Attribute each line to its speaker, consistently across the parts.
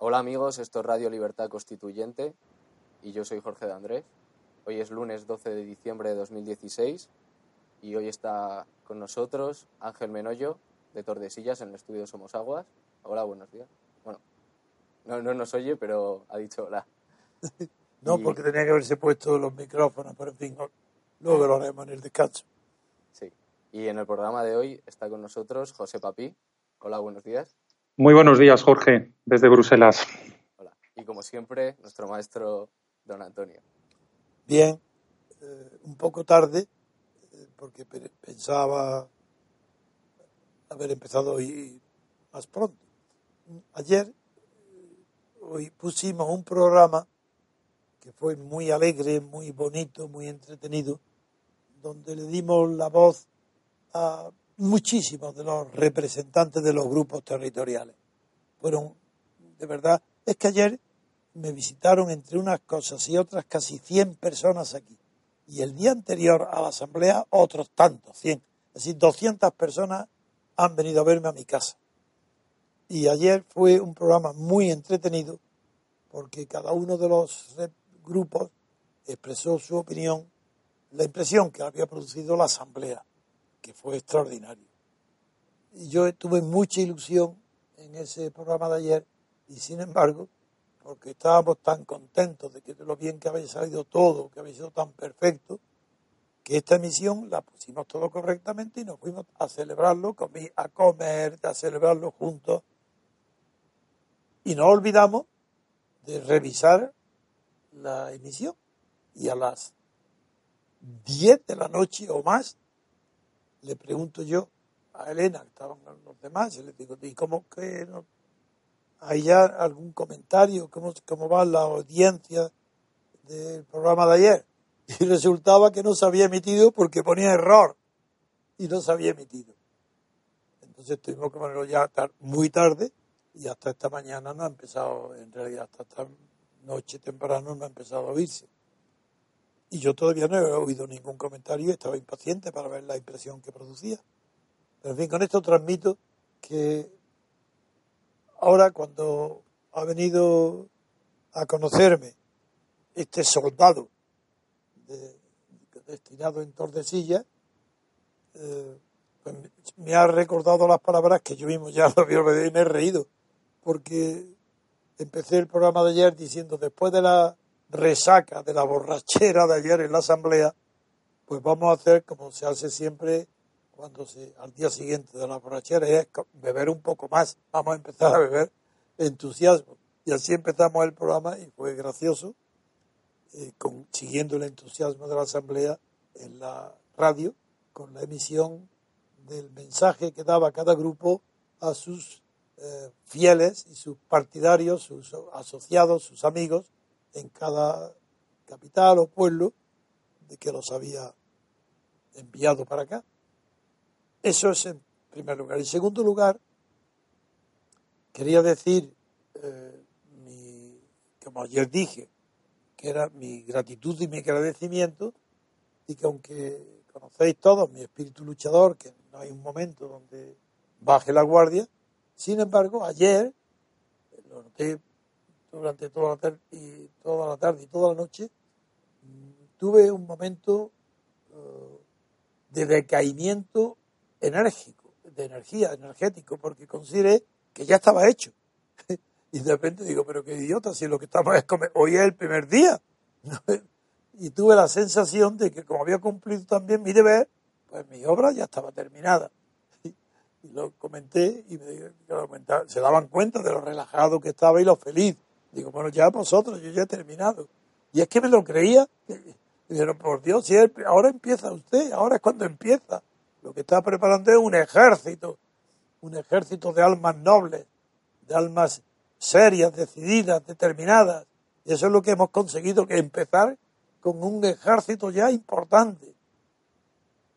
Speaker 1: Hola amigos, esto es Radio Libertad Constituyente y yo soy Jorge de Andrés. Hoy es lunes 12 de diciembre de 2016 y hoy está con nosotros Ángel Menoyo de Tordesillas en el estudio Somos Aguas. Hola, buenos días. Bueno, no, no nos oye, pero ha dicho hola.
Speaker 2: no, porque tenía que haberse puesto los micrófonos, pero en fin, luego lo haremos en el descanso.
Speaker 1: Sí, y en el programa de hoy está con nosotros José Papí. Hola, buenos días.
Speaker 3: Muy buenos días, Jorge, desde Bruselas.
Speaker 1: Hola. Y como siempre, nuestro maestro don Antonio.
Speaker 2: Bien, eh, un poco tarde, eh, porque pensaba haber empezado hoy más pronto. Ayer, eh, hoy pusimos un programa que fue muy alegre, muy bonito, muy entretenido, donde le dimos la voz a muchísimos de los representantes de los grupos territoriales. Fueron, de verdad, es que ayer me visitaron entre unas cosas y otras casi 100 personas aquí. Y el día anterior a la asamblea otros tantos, 100. Es decir, 200 personas han venido a verme a mi casa. Y ayer fue un programa muy entretenido porque cada uno de los grupos expresó su opinión, la impresión que había producido la asamblea que fue extraordinario. Y yo tuve mucha ilusión en ese programa de ayer y sin embargo, porque estábamos tan contentos de que de lo bien que había salido todo, que había sido tan perfecto, que esta emisión la pusimos todo correctamente y nos fuimos a celebrarlo, a comer, a celebrarlo juntos. Y no olvidamos de revisar la emisión. Y a las 10 de la noche o más, le pregunto yo a Elena, que estaban los demás, y le digo, ¿y cómo que no? ¿Hay ya algún comentario? ¿Cómo, ¿Cómo va la audiencia del programa de ayer? Y resultaba que no se había emitido porque ponía error y no se había emitido. Entonces tuvimos que ponerlo ya muy tarde y hasta esta mañana no ha empezado, en realidad hasta esta noche temprano no ha empezado a oírse. Y yo todavía no he oído ningún comentario y estaba impaciente para ver la impresión que producía. Pero en fin, con esto transmito que ahora cuando ha venido a conocerme este soldado destinado en Tordesillas, eh, pues me ha recordado las palabras que yo mismo ya lo había y me he reído, porque empecé el programa de ayer diciendo, después de la resaca, de la borrachera de ayer en la asamblea, pues vamos a hacer como se hace siempre cuando se, al día siguiente de la borrachera, es beber un poco más, vamos a empezar a beber entusiasmo. Y así empezamos el programa y fue gracioso, eh, siguiendo el entusiasmo de la asamblea en la radio, con la emisión del mensaje que daba cada grupo a sus eh, fieles y sus partidarios, sus asociados, sus amigos en cada capital o pueblo de que los había enviado para acá. Eso es en primer lugar. En segundo lugar, quería decir, eh, como ayer dije, que era mi gratitud y mi agradecimiento y que aunque conocéis todos mi espíritu luchador, que no hay un momento donde baje la guardia. Sin embargo, ayer, lo noté durante toda la, tarde y toda la tarde y toda la noche, tuve un momento eh, de decaimiento enérgico, de energía, energético, porque consideré que ya estaba hecho. y de repente digo, pero qué idiota, si lo que estamos es comer, hoy es el primer día. y tuve la sensación de que como había cumplido también mi deber, pues mi obra ya estaba terminada. Y, lo comenté y me se daban cuenta de lo relajado que estaba y lo feliz. Digo, bueno, ya vosotros, yo ya he terminado. Y es que me lo creía. Dijeron, por Dios, si ahora empieza usted, ahora es cuando empieza. Lo que está preparando es un ejército, un ejército de almas nobles, de almas serias, decididas, determinadas. Y eso es lo que hemos conseguido, que empezar con un ejército ya importante.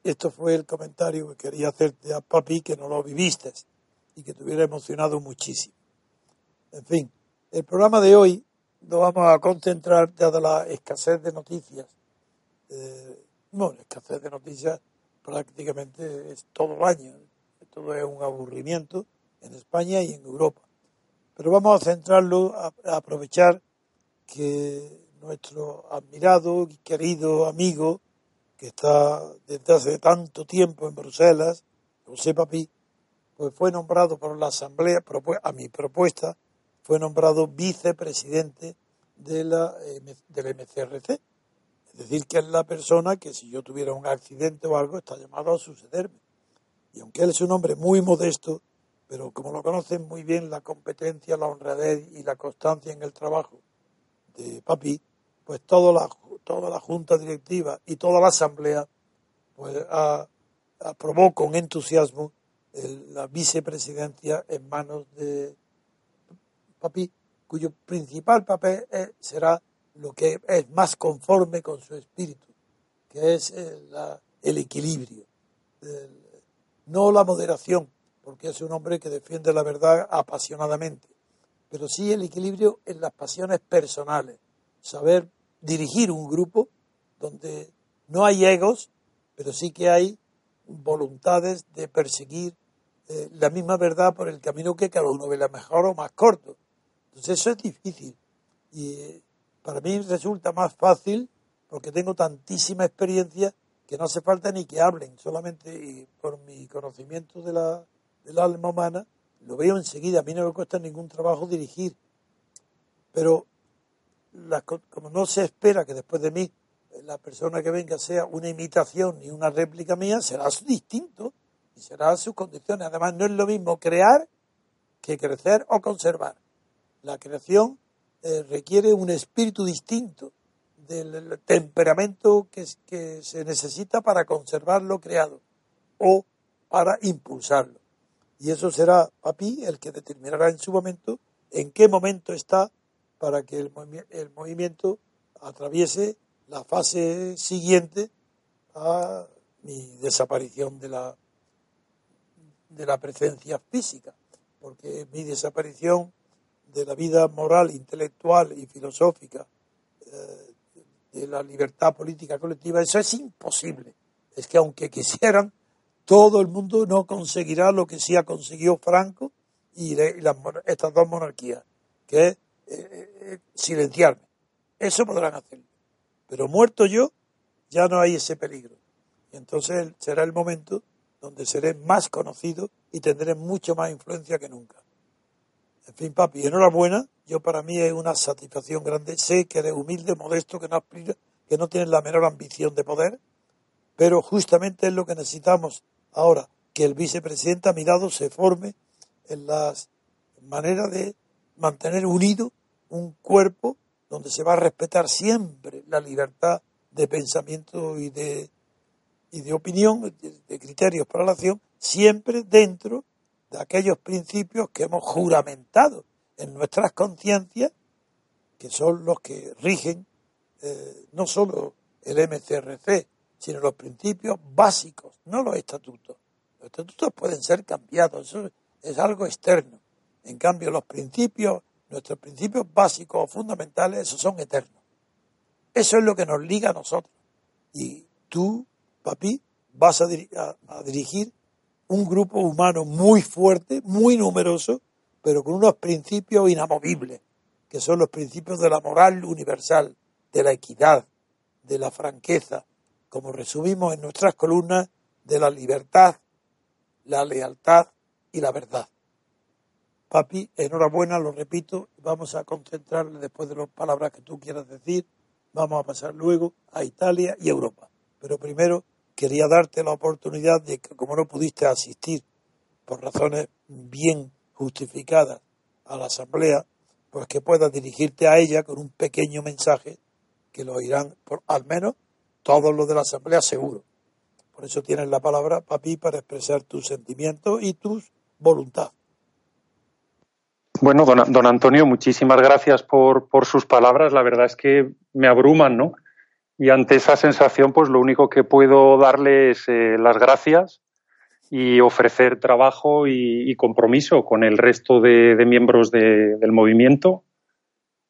Speaker 2: Esto fue el comentario que quería hacerte a papi, que no lo viviste y que te hubiera emocionado muchísimo. En fin, el programa de hoy lo vamos a concentrar, dada la escasez de noticias. Eh, bueno, escasez de noticias prácticamente es todo el año. Todo es un aburrimiento en España y en Europa. Pero vamos a centrarlo, a aprovechar que nuestro admirado y querido amigo, que está desde hace tanto tiempo en Bruselas, José Papi, pues fue nombrado por la Asamblea, a mi propuesta, fue nombrado vicepresidente de la, del MCRC. Es decir, que es la persona que si yo tuviera un accidente o algo está llamado a sucederme. Y aunque él es un hombre muy modesto, pero como lo conocen muy bien la competencia, la honradez y la constancia en el trabajo de Papi, pues toda la, toda la junta directiva y toda la asamblea pues aprobó con entusiasmo la vicepresidencia en manos de Papi, cuyo principal papel será lo que es más conforme con su espíritu, que es el, el equilibrio, no la moderación, porque es un hombre que defiende la verdad apasionadamente, pero sí el equilibrio en las pasiones personales, saber dirigir un grupo donde no hay egos, pero sí que hay voluntades de perseguir eh, la misma verdad por el camino que cada uno ve la mejor o más corto. Entonces eso es difícil y eh, para mí resulta más fácil porque tengo tantísima experiencia que no hace falta ni que hablen, solamente y por mi conocimiento de la, del alma humana lo veo enseguida, a mí no me cuesta ningún trabajo dirigir, pero como no se espera que después de mí eh, la persona que venga sea una imitación ni una réplica mía, será distinto y será sus condiciones. Además, no es lo mismo crear que crecer o conservar. La creación eh, requiere un espíritu distinto del temperamento que, se necesita para conservar lo creado o para impulsarlo. Y eso será Papi el que determinará en su momento en qué momento está para que el, el movimiento atraviese la fase siguiente a mi desaparición de la, de la presencia física, porque mi desaparición de la vida moral, intelectual y filosófica, eh, de la libertad política colectiva, eso es imposible. Es que aunque quisieran, todo el mundo no conseguirá lo que sí ha conseguido Franco y, estas dos monarquías, que es eh, eh, silenciarme. Eso podrán hacerlo. Pero muerto yo, ya no hay ese peligro. Y entonces será el momento donde seré más conocido y tendré mucho más influencia que nunca. En fin, papi, enhorabuena. Yo para mí es una satisfacción grande. Sé que eres humilde, modesto, que no, que no tienes la menor ambición de poder, pero justamente es lo que necesitamos ahora, que el vicepresidente a mi lado se forme en las maneras de mantener unido un cuerpo donde se va a respetar siempre la libertad de pensamiento y de, y de opinión, de, criterios para la acción, siempre dentro de aquellos principios que hemos juramentado en nuestras conciencias, que son los que rigen eh, no solo el MCRC, sino los principios básicos, no los estatutos. Los estatutos pueden ser cambiados, eso es algo externo. En cambio, los principios, nuestros principios básicos o fundamentales, esos son eternos. Eso es lo que nos liga a nosotros. Y tú, papi, vas a, a dirigir un grupo humano muy fuerte, muy numeroso, pero con unos principios inamovibles, que son los principios de la moral universal, de la equidad, de la franqueza, como resumimos en nuestras columnas, de la libertad, la lealtad y la verdad. Papi, enhorabuena, lo repito, vamos a concentrarle después de las palabras que tú quieras decir, vamos a pasar luego a Italia y Europa. Pero primero quería darte la oportunidad de que, como no pudiste asistir por razones bien justificadas a la asamblea, pues que puedas dirigirte a ella con un pequeño mensaje que lo oirán por al menos todos los de la Asamblea seguro. Por eso tienes la palabra, papi, para expresar tus sentimientos y tus voluntad.
Speaker 3: Bueno, don, Antonio, muchísimas gracias por, sus palabras. La verdad es que me abruman, ¿no? Y ante esa sensación, pues lo único que puedo darle es eh, las gracias y ofrecer trabajo y, compromiso con el resto de, miembros del movimiento.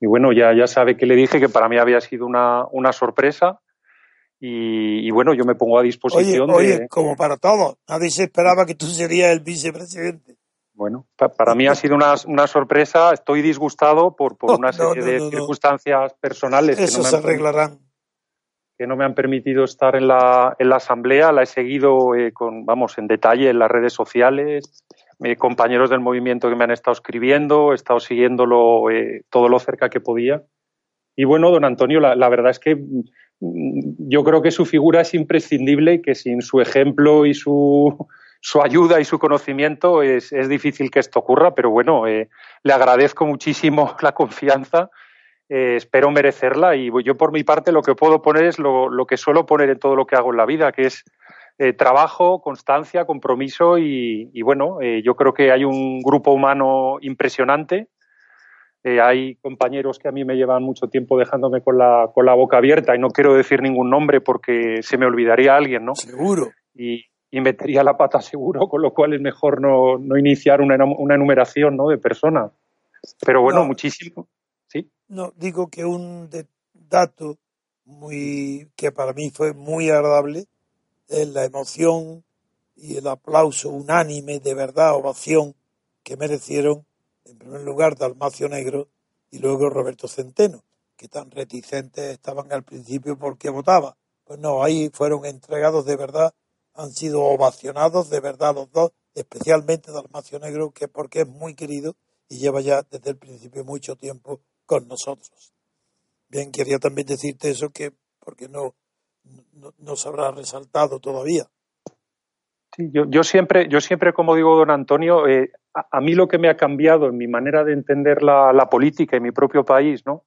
Speaker 3: Y bueno, ya, ya sabe que le dije que para mí había sido una, una sorpresa y, bueno, yo me pongo a disposición
Speaker 2: oye, Oye, como para todos, nadie se esperaba que tú serías el vicepresidente.
Speaker 3: Bueno, para mí ha sido una, una sorpresa, estoy disgustado por, por una serie de circunstancias personales.
Speaker 2: Eso que se arreglarán.
Speaker 3: Que no me han permitido estar en la, en la asamblea, la he seguido eh, con, vamos, en detalle en las redes sociales, mis compañeros del movimiento que me han estado escribiendo, he estado siguiéndolo eh, todo lo cerca que podía. Y bueno, don Antonio, la, verdad es que yo creo que su figura es imprescindible que sin su ejemplo y su, su ayuda y su conocimiento es, es, difícil que esto ocurra, pero bueno, eh, le agradezco muchísimo la confianza, eh, espero merecerla y yo por mi parte lo que puedo poner es lo, lo que suelo poner en todo lo que hago en la vida, que es eh, trabajo, constancia, compromiso y, y bueno, yo creo que hay un grupo humano impresionante eh, hay compañeros que a mí me llevan mucho tiempo dejándome con la, con la boca abierta y no quiero decir ningún nombre porque se me olvidaría alguien, ¿no?
Speaker 2: Seguro.
Speaker 3: Y, y metería la pata seguro, con lo cual es mejor no, no iniciar una, una, enumeración ¿no? de personas. Pero bueno, muchísimo.
Speaker 2: No, digo que un dato muy que para mí fue muy agradable es la emoción y el aplauso unánime, de verdad, ovación que merecieron en primer lugar Dalmacio Negro y luego Roberto Centeno, que tan reticentes estaban al principio porque votaba. Pues no, ahí fueron entregados de verdad, han sido ovacionados de verdad los dos, especialmente Dalmacio Negro, que porque es muy querido y lleva ya desde el principio mucho tiempo con nosotros. Bien, quería también decirte eso que porque no, no, se habrá resaltado todavía.
Speaker 3: Sí, yo, yo, siempre, yo siempre, como digo, don Antonio, eh, a, mí lo que me ha cambiado en mi manera de entender la, política en mi propio país, ¿no?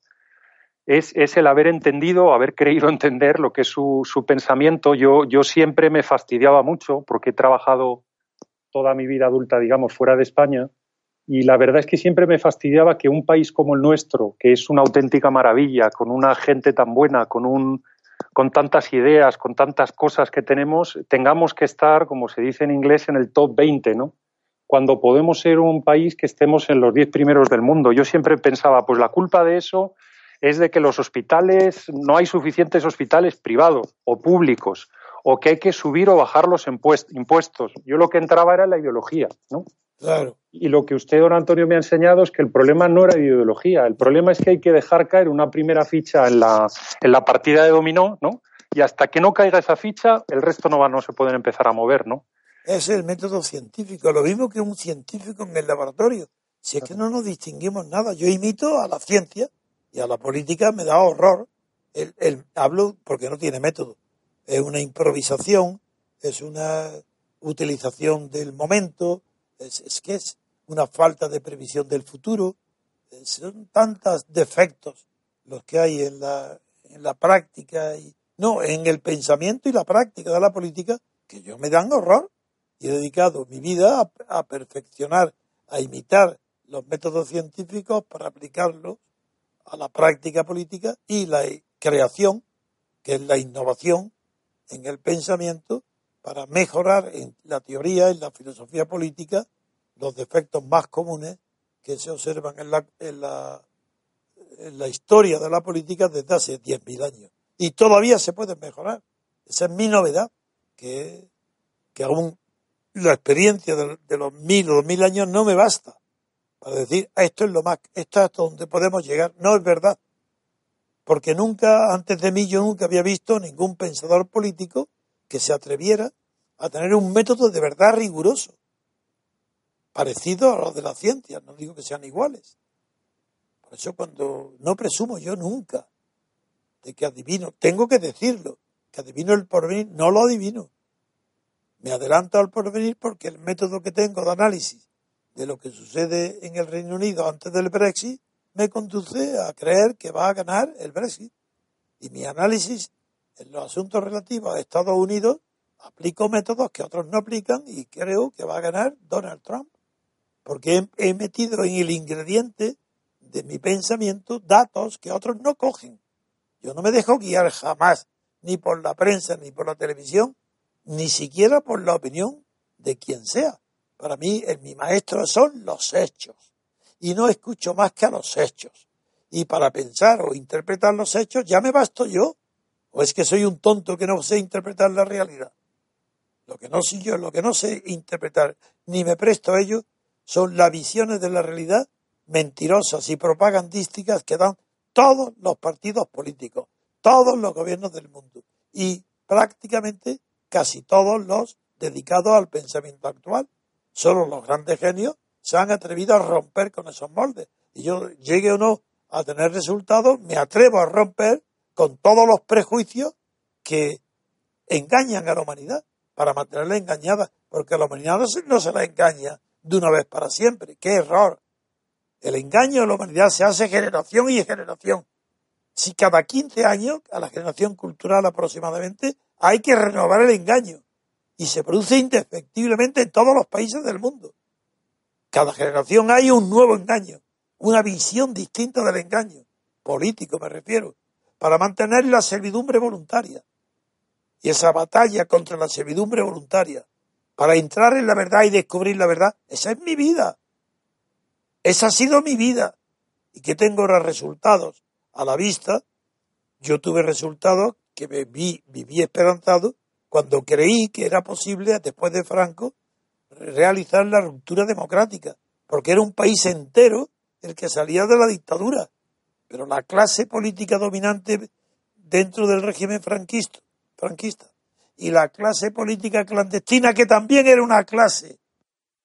Speaker 3: es, es, el haber entendido, haber creído entender lo que es su, su pensamiento. Yo, yo siempre me fastidiaba mucho porque he trabajado toda mi vida adulta, digamos, fuera de España. Y la verdad es que siempre me fastidiaba que un país como el nuestro, que es una auténtica maravilla, con una gente tan buena, con, un, con tantas ideas, con tantas cosas que tenemos, tengamos que estar, como se dice en inglés, en el top 20, ¿no? Cuando podemos ser un país que estemos en los 10 primeros del mundo. Yo siempre pensaba, pues la culpa de eso es de que los hospitales, no hay suficientes hospitales privados o públicos, o que hay que subir o bajar los impuestos. Yo lo que entraba era la ideología, ¿no?
Speaker 2: Claro.
Speaker 3: Y lo que usted, don Antonio, me ha enseñado es que el problema no era de ideología, el problema es que hay que dejar caer una primera ficha en la, en la partida de dominó, ¿no? Y hasta que no caiga esa ficha, el resto no, va, no se pueden empezar a mover, ¿no?
Speaker 2: Es el método científico, lo mismo que un científico en el laboratorio. Si es que no nos distinguimos nada, yo imito a la ciencia y a la política me da horror. El, el, hablo porque no tiene método. Es una improvisación, es una utilización del momento, es, que es una falta de previsión del futuro. son tantos defectos los que hay en la, en la práctica, y, no, en el pensamiento y la práctica de la política, que yo me dan horror. Y he dedicado mi vida a, a perfeccionar, a imitar los métodos científicos para aplicarlos a la práctica política y la creación, que es la innovación en el pensamiento, para mejorar en la teoría, en la filosofía política, los defectos más comunes que se observan en la, en la, en la historia de la política desde hace 10.000 años. Y todavía se puede mejorar. Esa es mi novedad, que, que aún la experiencia de, los mil o dos mil años no me basta para decir esto es lo más, esto es donde podemos llegar. No es verdad. Porque nunca, antes de mí, yo nunca había visto ningún pensador político que se atreviera a tener un método de verdad riguroso, parecido a los de la ciencia, no digo que sean iguales. Por eso cuando no presumo yo nunca de que adivino, tengo que decirlo, que adivino el porvenir, no lo adivino. Me adelanto al porvenir porque el método que tengo de análisis de lo que sucede en el Reino Unido antes del Brexit me conduce a creer que va a ganar el Brexit. Y mi análisis en los asuntos relativos a Estados Unidos aplico métodos que otros no aplican y creo que va a ganar Donald Trump. Porque he, metido en el ingrediente de mi pensamiento datos que otros no cogen. Yo no me dejo guiar jamás, ni por la prensa, ni por la televisión, ni siquiera por la opinión de quien sea. Para mí, el, mi maestro son los hechos. Y no escucho más que a los hechos. Y para pensar o interpretar los hechos ya me basto yo. ¿O es que soy un tonto que no sé interpretar la realidad? Lo que no sé yo, lo que no sé interpretar, ni me presto a ello, son las visiones de la realidad mentirosas y propagandísticas que dan todos los partidos políticos, todos los gobiernos del mundo y prácticamente casi todos los dedicados al pensamiento actual. Solo los grandes genios se han atrevido a romper con esos moldes. Y yo, llegue o no a tener resultados, me atrevo a romper con todos los prejuicios que engañan a la humanidad para mantenerla engañada, porque a la humanidad no se, no se la engaña de una vez para siempre. ¡Qué error! El engaño a la humanidad se hace generación y generación. Si cada 15 años, a la generación cultural aproximadamente, hay que renovar el engaño y se produce indefectiblemente en todos los países del mundo. Cada generación hay un nuevo engaño, una visión distinta del engaño, político me refiero, para mantener la servidumbre voluntaria. Y esa batalla contra la servidumbre voluntaria, para entrar en la verdad y descubrir la verdad, esa es mi vida. Esa ha sido mi vida. ¿Y que tengo ahora resultados? A la vista, yo tuve resultados que me vi, viví esperanzado cuando creí que era posible, después de Franco, realizar la ruptura democrática, porque era un país entero el que salía de la dictadura, pero la clase política dominante dentro del régimen franquista, y la clase política clandestina, que también era una clase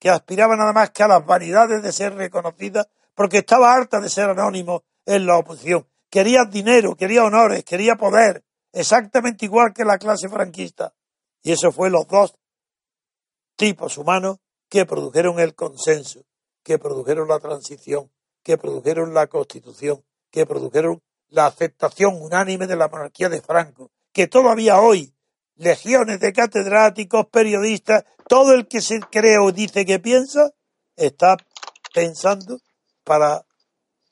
Speaker 2: que aspiraba nada más que a las vanidades de ser reconocida, porque estaba harta de ser anónimo en la oposición. Quería dinero, quería honores, quería poder, exactamente igual que la clase franquista. Y eso fue los dos tipos humanos que produjeron el consenso, que produjeron la transición, que produjeron la constitución, que produjeron la aceptación unánime de la monarquía de Franco, que todavía hoy legiones de catedráticos, periodistas, todo el que se cree o dice que piensa, está pensando para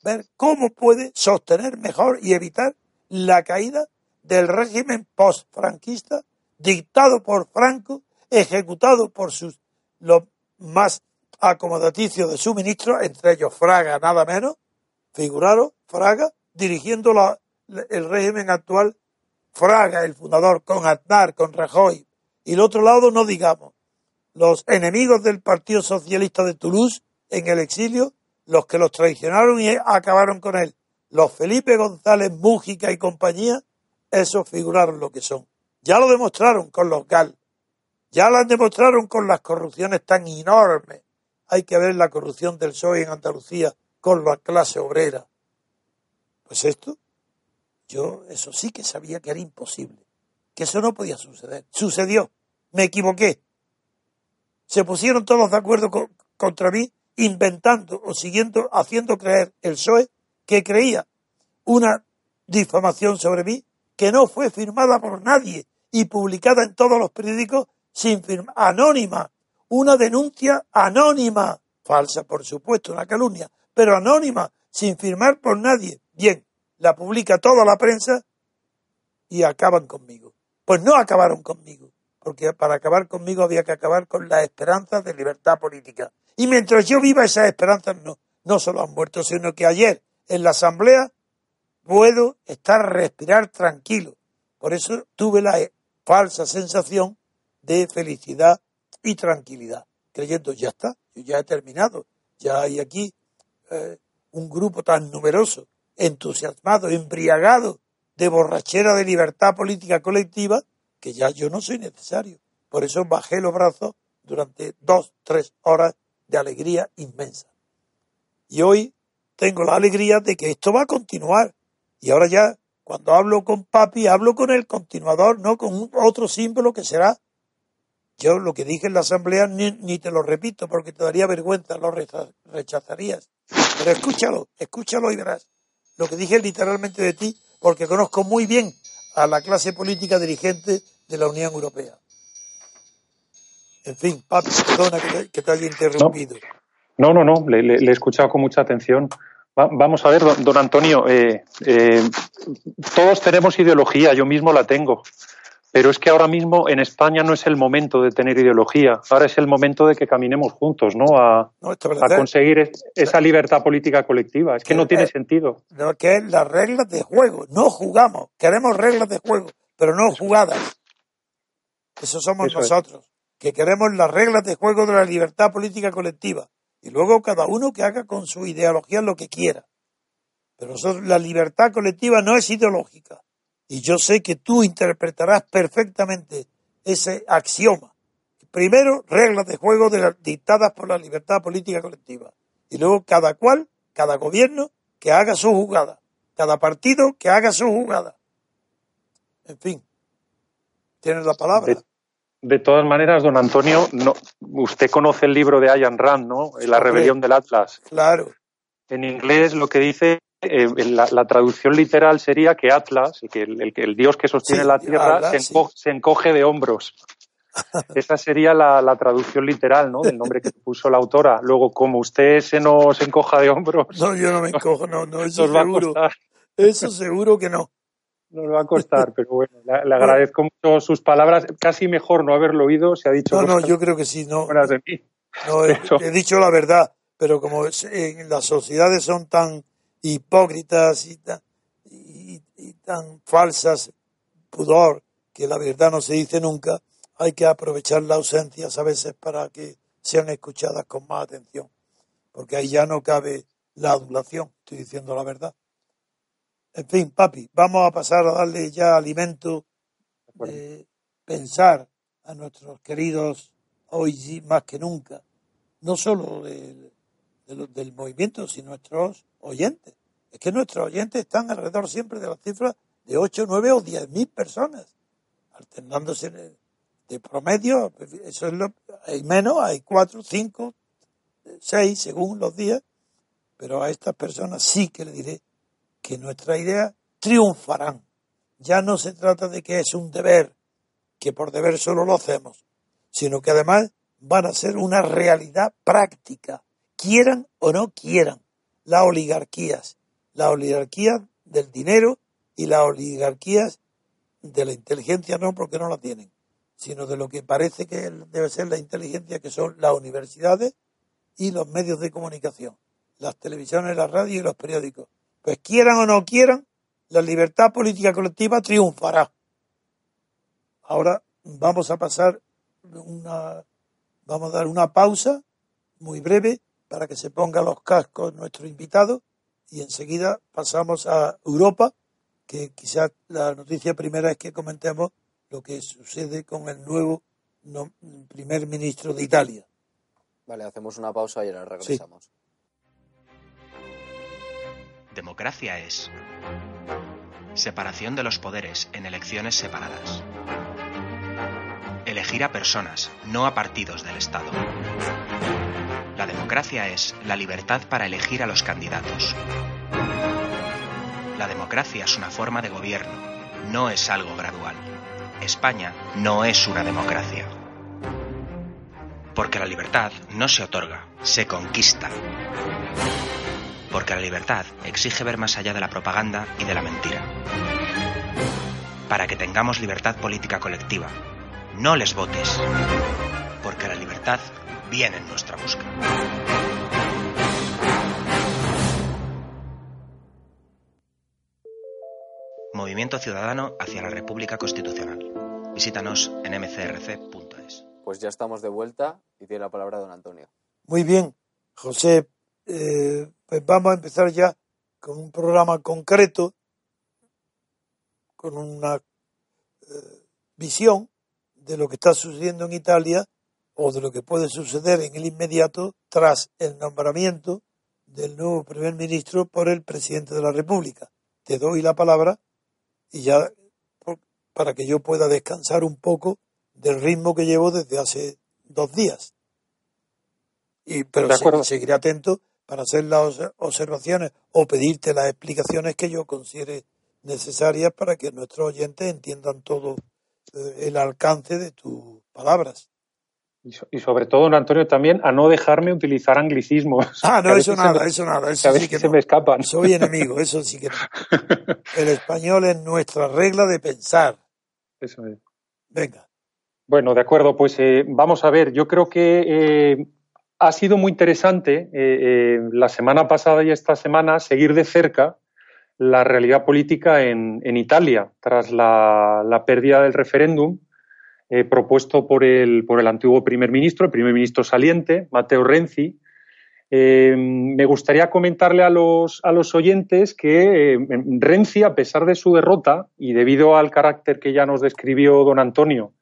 Speaker 2: ver cómo puede sostener mejor y evitar la caída del régimen post-franquista dictado por Franco, ejecutado por sus los más acomodaticios de su ministro, entre ellos Fraga, nada menos, figuraron, Fraga, dirigiendo el régimen actual, Fraga, el fundador, con Aznar, con Rajoy, y el otro lado no digamos, los enemigos del Partido Socialista de Toulouse en el exilio, los que los traicionaron y acabaron con él, los Felipe González Mújica y compañía, esos figuraron lo que son. Ya lo demostraron con los GAL, ya lo demostraron con las corrupciones tan enormes. Hay que ver la corrupción del PSOE en Andalucía con la clase obrera. Pues esto, yo eso sí que sabía que era imposible, que eso no podía suceder. Sucedió, me equivoqué. Se pusieron todos de acuerdo contra mí, inventando o siguiendo, haciendo creer el PSOE que creía una difamación sobre mí que no fue firmada por nadie y publicada en todos los periódicos sin firma, anónima, una denuncia anónima, falsa por supuesto, una calumnia, pero anónima, sin firmar por nadie. Bien, la publica toda la prensa y acaban conmigo. Pues no acabaron conmigo, porque para acabar conmigo había que acabar con las esperanzas de libertad política. Y mientras yo viva esas esperanzas, no, solo han muerto, sino que ayer en la asamblea puedo estar respirar tranquilo. Por eso tuve la falsa sensación de felicidad y tranquilidad, creyendo, ya está, yo ya he terminado, ya hay aquí eh, un grupo tan numeroso, entusiasmado, embriagado de borrachera de libertad política colectiva, que ya yo no soy necesario. Por eso bajé los brazos durante dos, tres horas de alegría inmensa. Y hoy tengo la alegría de que esto va a continuar. Y ahora ya, cuando hablo con papi, hablo con el continuador, no con otro símbolo que será yo lo que dije en la asamblea ni, te lo repito porque te daría vergüenza, lo rechazarías. Pero escúchalo, escúchalo y verás. Lo que dije literalmente de ti porque conozco muy bien a la clase política dirigente de la Unión Europea. En fin, papi, perdona que te, haya interrumpido.
Speaker 3: No, no, no, le, he escuchado con mucha atención. vamos a ver, don, Antonio, eh, eh, todos tenemos ideología, yo mismo la tengo. Pero es que ahora mismo en España no es el momento de tener ideología, ahora es el momento de que caminemos juntos, ¿no? A, conseguir esa libertad política colectiva. Es que no tiene sentido.
Speaker 2: No, que es las reglas de juego. No jugamos, queremos reglas de juego, pero no jugadas. Eso somos nosotros, que queremos las reglas de juego de la libertad política colectiva. Y luego cada uno que haga con su ideología lo que quiera. Pero la libertad colectiva no es ideológica y yo sé que tú interpretarás perfectamente ese axioma. Primero, reglas de juego dictadas por la libertad política colectiva. Y luego cada cual, cada gobierno, que haga su jugada. Cada partido que haga su jugada. En fin, tienes la palabra.
Speaker 3: De, todas maneras, don Antonio, no, usted conoce el libro de Ayan Rand, ¿no? La rebelión del Atlas.
Speaker 2: Claro.
Speaker 3: En inglés lo que dice eh, la, traducción literal sería que Atlas, que el, el, dios que sostiene la Tierra, se, encoge, de hombros. Esa sería la, traducción literal, ¿no? Del nombre que puso la autora. Luego, como usted se nos encoja de hombros.
Speaker 2: No, yo no me encojo, no, no, eso seguro. Eso seguro que no.
Speaker 3: Nos va a costar, pero bueno, le, agradezco mucho sus palabras. Casi mejor no haberlo oído, se ha dicho.
Speaker 2: No, no, yo creo que sí, no. De mí. No, he, dicho la verdad, pero como en las sociedades son tan hipócritas y tan, y, tan falsas, pudor, que la verdad no se dice nunca, hay que aprovechar las ausencias a veces para que sean escuchadas con más atención, porque ahí ya no cabe la adulación, estoy diciendo la verdad. En fin, papi, vamos a pasar a darle ya alimento pensar a nuestros queridos hoy más que nunca, no solo del, del movimiento, sino nuestros oyentes. Es que nuestros oyentes están alrededor siempre de las cifras de 8, 9 o 10 mil personas, alternándose de promedio, eso es lo, hay menos, hay 4, 5, 6 según los días, pero a estas personas sí que le diré que nuestra idea triunfarán. Ya no se trata de que es un deber, que por deber solo lo hacemos, sino que además van a ser una realidad práctica, quieran o no quieran, las oligarquías, las oligarquías del dinero y las oligarquías de la inteligencia no porque no la tienen, sino de lo que parece que debe ser la inteligencia que son las universidades y los medios de comunicación, las televisiones, la radio y los periódicos. Pues quieran o no quieran, la libertad política colectiva triunfará. Ahora vamos a pasar una, vamos a dar una pausa muy breve para que se ponga los cascos nuestro invitado y enseguida pasamos a Europa, que quizás la noticia primera es que comentemos lo que sucede con el nuevo primer ministro de Italia.
Speaker 1: Vale, hacemos una pausa y ahora regresamos.
Speaker 4: Democracia es separación de los poderes en elecciones separadas. Elegir a personas, no a partidos del Estado. La democracia es la libertad para elegir a los candidatos. La democracia es una forma de gobierno, no es algo gradual. España no es una democracia. Porque la libertad no se otorga, se conquista. Porque la libertad exige ver más allá de la propaganda y de la mentira. Para que tengamos libertad política colectiva, no les votes. Porque la libertad viene en nuestra busca. Movimiento Ciudadano hacia la República Constitucional. Visítanos en mcrc.es.
Speaker 1: Pues ya estamos de vuelta y tiene la palabra don Antonio.
Speaker 2: Muy bien, José. Eh, pues vamos a empezar ya con un programa concreto, con una eh, visión de lo que está sucediendo en Italia o de lo que puede suceder en el inmediato tras el nombramiento del nuevo primer ministro por el presidente de la República. Te doy la palabra y ya para que yo pueda descansar un poco del ritmo que llevo desde hace dos días. Y, pero seguiré atento para hacer las observaciones o pedirte las explicaciones que yo considere necesarias para que nuestros oyentes entiendan todo eh, el alcance de tus palabras.
Speaker 3: Y, sobre todo, don Antonio, también a no dejarme utilizar anglicismos.
Speaker 2: Ah, no, eso nada, eso nada. Eso
Speaker 3: sí que, se me escapan.
Speaker 2: Soy enemigo, eso sí que no. El español es nuestra regla de pensar.
Speaker 3: Eso es.
Speaker 2: Venga.
Speaker 3: Bueno, de acuerdo, pues eh, vamos a ver. Yo creo que eh, ha sido muy interesante eh, la semana pasada y esta semana seguir de cerca la realidad política en, Italia tras la pérdida del referéndum eh, propuesto por el, por el antiguo primer ministro, el primer ministro saliente, Matteo Renzi. Eh, me gustaría comentarle a los, a los oyentes que eh, Renzi, a pesar de su derrota y debido al carácter que ya nos describió don Antonio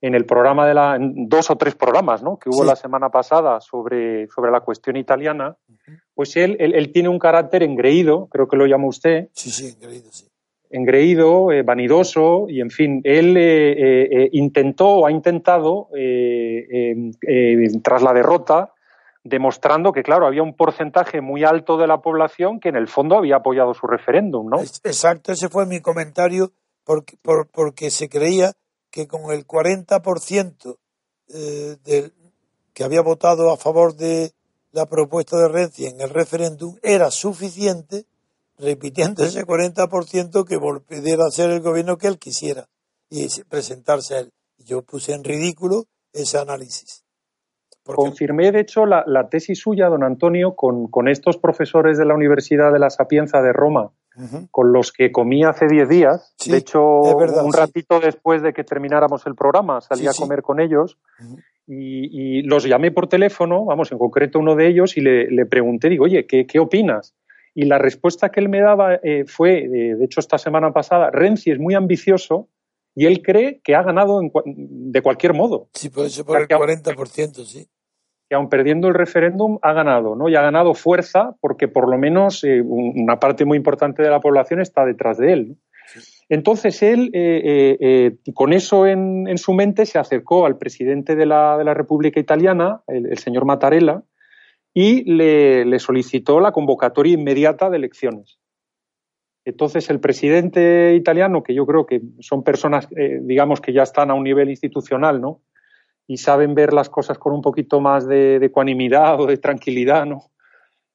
Speaker 3: en el programa de la, en dos o tres programas ¿no? que hubo la semana pasada sobre, sobre la cuestión italiana, pues él, él, él, tiene un carácter engreído, creo que lo llama usted.
Speaker 2: Sí, sí, engreído, sí
Speaker 3: engreído, eh, vanidoso, y en fin, él eh, eh, intentó o ha intentado, tras la derrota, demostrando que, claro, había un porcentaje muy alto de la población que en el fondo había apoyado su referéndum, ¿no?
Speaker 2: Exacto, ese fue mi comentario, porque, porque se creía que con el 40% del, que había votado a favor de la propuesta de Renzi en el referéndum era suficiente repitiendo ese 40% que volviera a ser el gobierno que él quisiera y presentarse a él. Yo puse en ridículo ese análisis.
Speaker 3: Confirmé, de hecho, la, tesis suya, don Antonio, con, estos profesores de la Universidad de la Sapienza de Roma, con los que comí hace 10 días. de hecho, un ratito después de que termináramos el programa, salí a comer con ellos y, los llamé por teléfono, vamos, en concreto uno de ellos, y le, pregunté, digo, oye, ¿qué, ¿qué opinas? Y la respuesta que él me daba eh, fue, de hecho esta semana pasada, Renzi es muy ambicioso y él cree que ha ganado de cualquier modo.
Speaker 2: Sí, por eso por el 40%, sí.
Speaker 3: Que aun perdiendo el referéndum ha ganado, ¿no? Y ha ganado fuerza porque por lo menos eh, una parte muy importante de la población está detrás de él. Entonces él, eh, con eso en, su mente, se acercó al presidente de la, de la República Italiana, el señor Mattarella, y le, solicitó la convocatoria inmediata de elecciones. Entonces, el presidente italiano, que yo creo que son personas, eh, digamos, que ya están a un nivel institucional, ¿no? Y saben ver las cosas con un poquito más de, ecuanimidad o de tranquilidad, ¿no?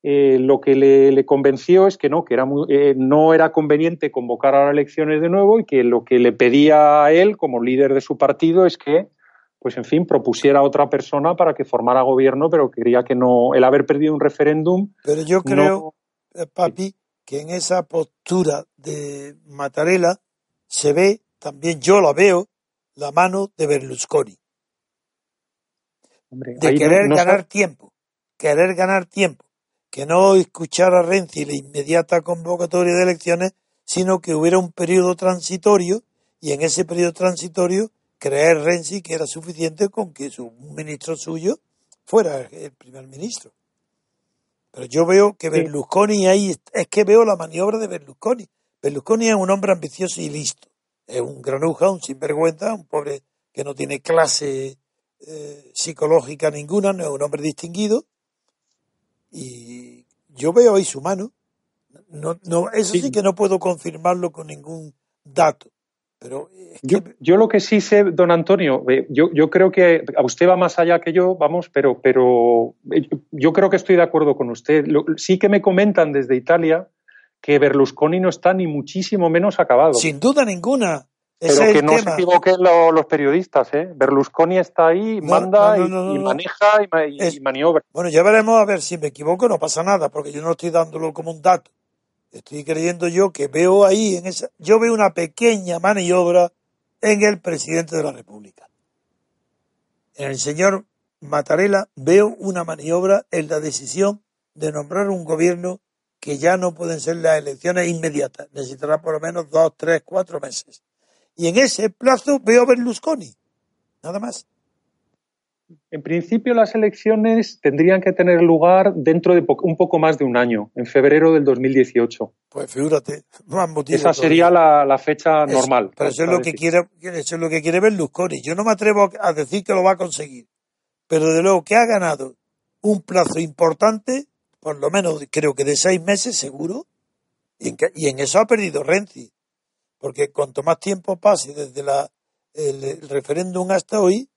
Speaker 3: Eh, lo que le, convenció es que no, que era eh, no era conveniente convocar a las elecciones de nuevo y que lo que le pedía a él como líder de su partido es que, pues en fin, propusiera a otra persona para que formara gobierno, pero quería que no, el haber perdido un referéndum.
Speaker 2: Pero yo creo, papi, que en esa postura de Mattarella se ve, también yo la veo, la mano de Berlusconi. de querer ganar tiempo, querer ganar tiempo, que no escuchar a Renzi la inmediata convocatoria de elecciones, sino que hubiera un periodo transitorio y en ese periodo transitorio creer Renzi que era suficiente con que su ministro suyo fuera el primer ministro. Pero yo veo que Berlusconi ahí, es que veo la maniobra de Berlusconi. Berlusconi es un hombre ambicioso y listo. Es un granuja, un sinvergüenza, un pobre que no tiene clase eh, psicológica ninguna, no es un hombre distinguido. Y yo veo ahí su mano. No, no, eso sí que no puedo confirmarlo con ningún dato pero
Speaker 3: yo, yo, lo que sí sé, don Antonio, eh, yo, yo, creo que a usted va más allá que yo, vamos, pero, pero eh, yo creo que estoy de acuerdo con usted. sí que me comentan desde Italia que Berlusconi no está ni muchísimo menos acabado.
Speaker 2: Sin duda ninguna.
Speaker 3: pero que no se equivoquen los periodistas, ¿eh? Berlusconi está ahí, manda y, maneja y, maniobra.
Speaker 2: Bueno, ya veremos a ver si me equivoco, no pasa nada, porque yo no estoy dándolo como un dato. Estoy creyendo yo que veo ahí, en esa, yo veo una pequeña maniobra en el presidente de la República. En el señor Mattarella veo una maniobra en la decisión de nombrar un gobierno que ya no pueden ser las elecciones inmediatas. Necesitará por lo menos dos, tres, cuatro meses. Y en ese plazo veo a Berlusconi. Nada más.
Speaker 3: En principio, las elecciones tendrían que tener lugar dentro de un poco más de un año, en febrero del 2018.
Speaker 2: Pues figúrate, más
Speaker 3: Esa sería la, fecha normal.
Speaker 2: Pero eso es, lo que quiere, eso es lo que quiere Berlusconi. Yo no me atrevo a decir que lo va a conseguir. Pero de luego que ha ganado un plazo importante, por lo menos creo que de seis meses seguro, y en, eso ha perdido Renzi. Porque cuanto más tiempo pase desde la, el referéndum hasta hoy,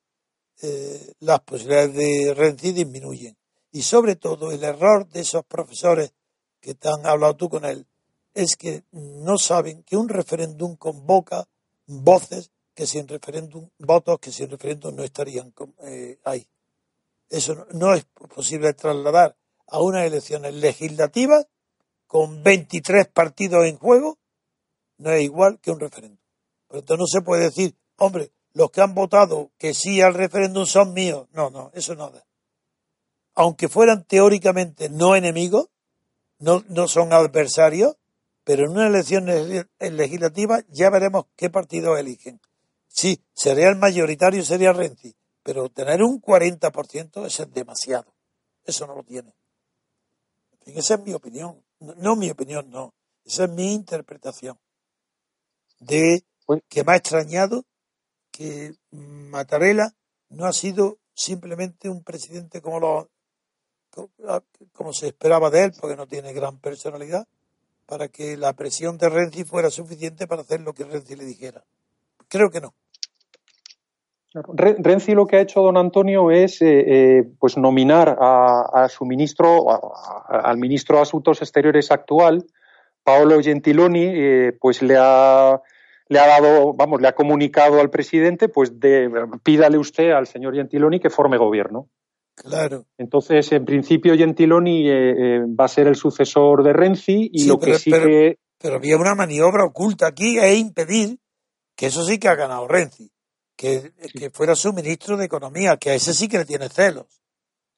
Speaker 2: eh, las posibilidades de Renzi disminuyen. Y sobre todo el error de esos profesores que te han hablado tú con él es que no saben que un referéndum convoca voces que sin referéndum, votos que sin referéndum no estarían eh, ahí. Eso no, es posible trasladar a unas elecciones legislativas con 23 partidos en juego, no es igual que un referéndum. Por tanto, no se puede decir, hombre, los que han votado que sí al referéndum son míos. No, no, eso no da. Aunque fueran teóricamente no enemigos, no, no son adversarios, pero en una elección legislativa ya veremos qué partido eligen. Sí, sería el mayoritario, sería Renzi, pero tener un 40% eso es demasiado. Eso no lo tiene. esa es mi opinión. No, no mi opinión, no. Esa es mi interpretación. De pues que me ha extrañado que Mattarella no ha sido simplemente un presidente como lo como se esperaba de él, porque no tiene gran personalidad, para que la presión de Renzi fuera suficiente para hacer lo que Renzi le dijera. Creo que no.
Speaker 3: Renzi lo que ha hecho don Antonio es eh, eh, pues nominar a, su ministro, al ministro de Asuntos Exteriores actual, Paolo Gentiloni, eh, pues le ha le ha dado, vamos, le ha comunicado al presidente, pues de, pídale usted al señor Gentiloni que forme gobierno.
Speaker 2: Claro.
Speaker 3: Entonces, en principio, Gentiloni eh, eh, va a ser el sucesor de Renzi y lo que sí que.
Speaker 2: Pero había una maniobra oculta aquí es impedir que eso sí que ha ganado Renzi, que, que fuera su ministro de Economía, que a ese sí que le tiene celos.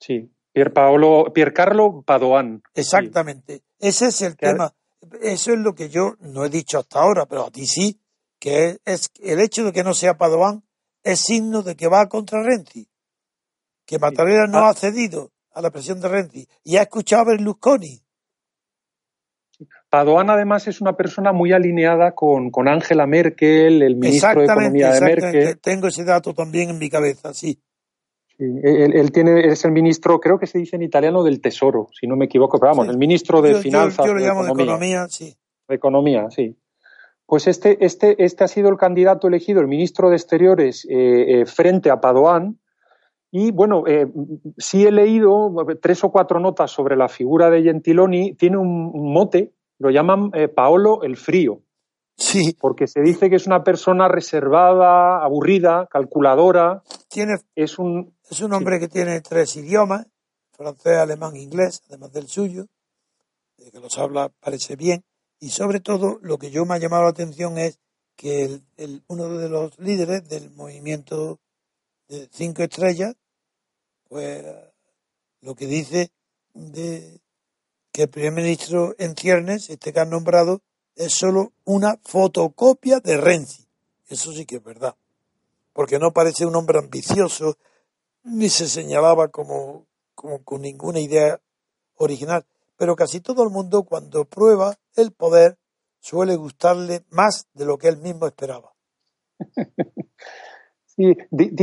Speaker 3: Sí, Pier Paolo, Piercarlo Padoan.
Speaker 2: Exactamente. Ese es el tema. Eso es lo que yo no he dicho hasta ahora, pero a ti sí que es el hecho de que no sea Padoan es signo de que va contra Renzi, que Mattarella no ah. ha cedido a la presión de Renzi y ha escuchado a Berlusconi.
Speaker 3: Padoan además es una persona muy alineada con, Angela Merkel, el ministro de Economía de Merkel.
Speaker 2: Tengo ese dato también en mi cabeza, sí.
Speaker 3: él, tiene, es el ministro, creo que se dice en italiano, del Tesoro, si no me equivoco, pero vamos, el ministro de Finanzas.
Speaker 2: Yo, lo llamo de Economía, sí.
Speaker 3: de Economía, sí. Pues este, este, este ha sido el candidato elegido, el ministro de Exteriores, eh, eh, frente a Padoan. Y bueno, eh, sí he leído tres o cuatro notas sobre la figura de Gentiloni. Tiene un, mote, lo llaman Paolo el Frío.
Speaker 2: Sí.
Speaker 3: Porque se dice que es una persona reservada, aburrida, calculadora.
Speaker 2: Tiene,
Speaker 3: es un,
Speaker 2: es un hombre que tiene tres idiomas, francés, alemán, inglés, además del suyo, que los habla, parece bien. Y sobre todo, lo que yo me ha llamado la atención es que uno de los líderes del movimiento de cinco estrellas, pues lo que dice de que el primer ministro en ciernes, este que han nombrado, es solo una fotocopia de Renzi. Eso sí que es verdad. Porque no parece un hombre ambicioso, ni se señalaba como, como con ninguna idea original pero casi todo el mundo cuando prueba el poder suele gustarle más de lo que él mismo esperaba.
Speaker 3: Sí,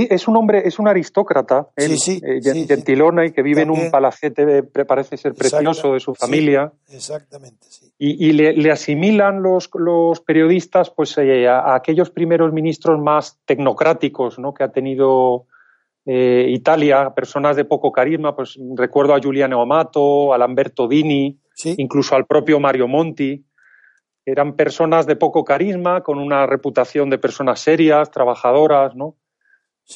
Speaker 3: es un hombre, es un aristócrata,
Speaker 2: sí, sí,
Speaker 3: eh, Gentilone, que vive en un palacete, parece ser precioso, de su familia.
Speaker 2: exactamente, sí.
Speaker 3: Y, le, asimilan los, los periodistas pues, eh, a, aquellos primeros ministros más tecnocráticos ¿no? que ha tenido eh, Italia, personas de poco carisma, pues recuerdo a Giuliano Amato, a Lamberto Dini, incluso al propio Mario Monti. Eran personas de poco carisma, con una reputación de personas serias, trabajadoras, ¿no?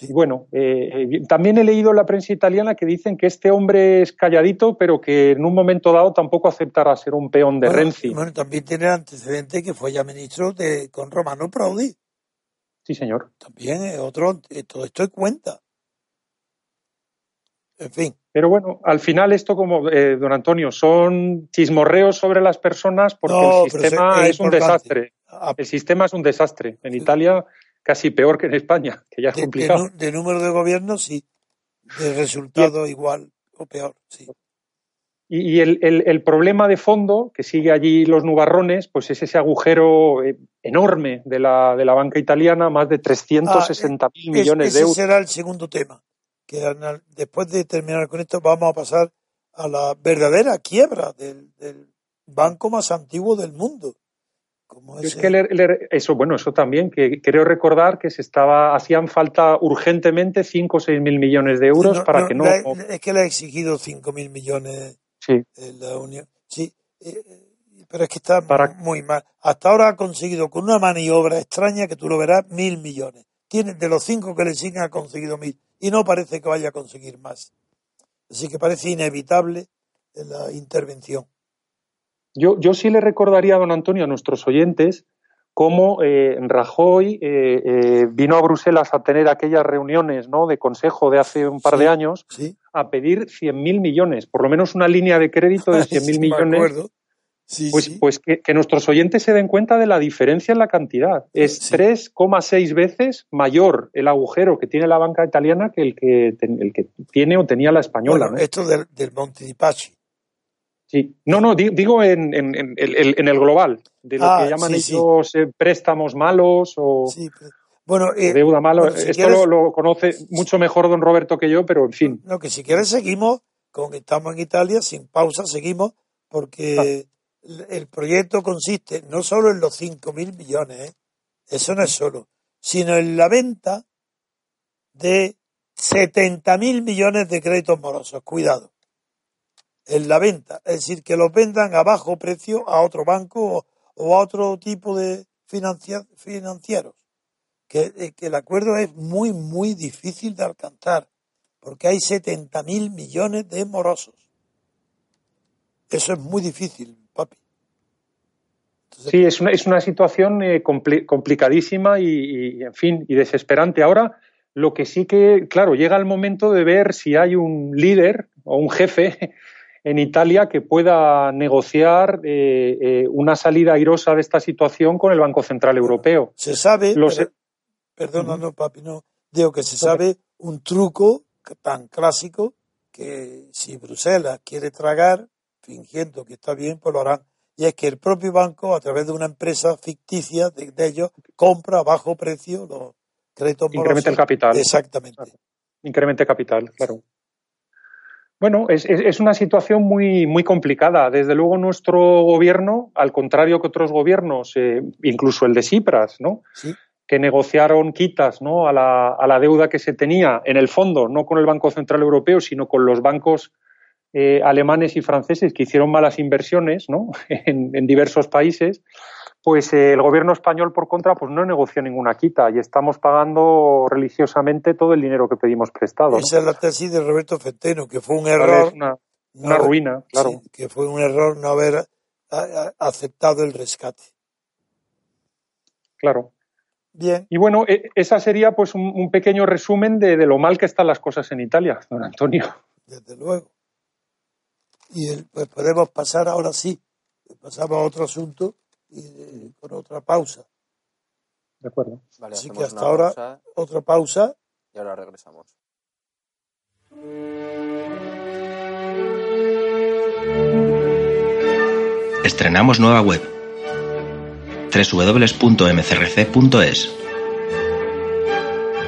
Speaker 3: Y bueno, eh, eh, también he leído en la prensa italiana que dicen que este hombre es calladito, pero que en un momento dado tampoco aceptará ser un peón de Renzi.
Speaker 2: Bueno, también tiene antecedente que fue ya ministro de, con Romano Prodi.
Speaker 3: Sí, señor.
Speaker 2: También otro, todo esto es cuenta. En fin.
Speaker 3: Pero bueno, al final esto, como eh, don Antonio, son chismorreos sobre las personas porque el sistema es, un desastre. Ah, el sistema es un desastre. En Italia casi peor que en España, que ya es complicado.
Speaker 2: De, número de gobierno, sí. De resultado igual o peor, sí.
Speaker 3: Y, el, problema de fondo que sigue allí los nubarrones, pues es ese agujero eh, enorme de la, de la banca italiana, más de 360 mil ah, millones de euros.
Speaker 2: Ese será el segundo tema que después de terminar con esto vamos a pasar a la verdadera quiebra del, banco más antiguo del mundo.
Speaker 3: es que eso, bueno, eso también, que creo recordar que se estaba, hacían falta urgentemente 5 o 6 mil millones de euros para que no.
Speaker 2: es que le ha exigido 5 mil millones
Speaker 3: sí.
Speaker 2: la Unión. Sí, eh, eh, pero es que está muy mal. Hasta ahora ha conseguido con una maniobra extraña que tú lo verás mil millones. Tiene, de los cinco que le siguen ha conseguido mil y no parece que vaya a conseguir más. Así que parece inevitable la intervención.
Speaker 3: Yo, yo sí le recordaría a don Antonio, a nuestros oyentes, cómo eh, Rajoy eh, eh, vino a Bruselas a tener aquellas reuniones ¿no? de consejo de hace un par de años a pedir 100.000 millones, por lo menos una línea de crédito de 100.000 millones pues, pues que, nuestros oyentes se den cuenta de la diferencia en la cantidad. Es 3,6 veces mayor el agujero que tiene la banca italiana que el que, el que tiene o tenía la española.
Speaker 2: Esto del, del Monte di Pachi.
Speaker 3: Sí, no, no, digo en, en, el global, de lo que ah, llaman ellos eh, préstamos malos o
Speaker 2: bueno, eh,
Speaker 3: deuda mala. Esto lo, lo, conoce mucho mejor don Roberto que yo, pero en fin.
Speaker 2: No, que si quieres seguimos, con que estamos en Italia, sin pausa, seguimos, porque el proyecto consiste no solo en los 5.000 millones, ¿eh? eso no es solo, sino en la venta de 70.000 millones de créditos morosos. Cuidado. En la venta. Es decir, que los vendan a bajo precio a otro banco o, a otro tipo de financieros. Que, eh, que, el acuerdo es muy, muy difícil de alcanzar. Porque hay 70.000 millones de morosos. Eso es muy difícil
Speaker 3: sí, es una, es una situación eh, complicadísima y, en fin, y desesperante. Ahora, lo que sí que, claro, llega el momento de ver si hay un líder o un jefe en Italia que pueda negociar eh, eh, una salida airosa de esta situación con el Banco Central Europeo.
Speaker 2: Se sabe, perdona, no, papi, no, digo que se sabe un truco tan clásico que si Bruselas quiere tragar, fingiendo que está bien, pues lo harán y es que el propio banco, a través de una empresa ficticia de, ellos, compra a bajo precio los créditos
Speaker 3: Incrementa el capital.
Speaker 2: Exactamente.
Speaker 3: Incrementa el capital, claro. Bueno, es, una situación muy, muy complicada. Desde luego, nuestro gobierno, al contrario que otros gobiernos, eh, incluso el de Cipras, ¿no? que negociaron quitas ¿no? a, la, a, la, deuda que se tenía, en el fondo, no con el Banco Central Europeo, sino con los bancos eh, alemanes y franceses que hicieron malas inversiones ¿no? en, diversos países, pues eh, el gobierno español, por contra, pues no negoció ninguna quita y estamos pagando religiosamente todo el dinero que pedimos prestado.
Speaker 2: Esa es la tesis de Roberto Centeno, que fue un error.
Speaker 3: una, ruina, claro.
Speaker 2: que fue un error no haber aceptado el rescate.
Speaker 3: Claro. Bien. Y bueno, e, esa sería pues un, pequeño resumen de, de, lo mal que están las cosas en Italia, don Antonio.
Speaker 2: Desde luego. Y pues podemos pasar ahora sí, pasamos a otro asunto y, eh, con otra pausa.
Speaker 3: De acuerdo.
Speaker 2: Así que hasta ahora otra pausa.
Speaker 1: Y ahora regresamos.
Speaker 4: Estrenamos nueva web www.mcrc.es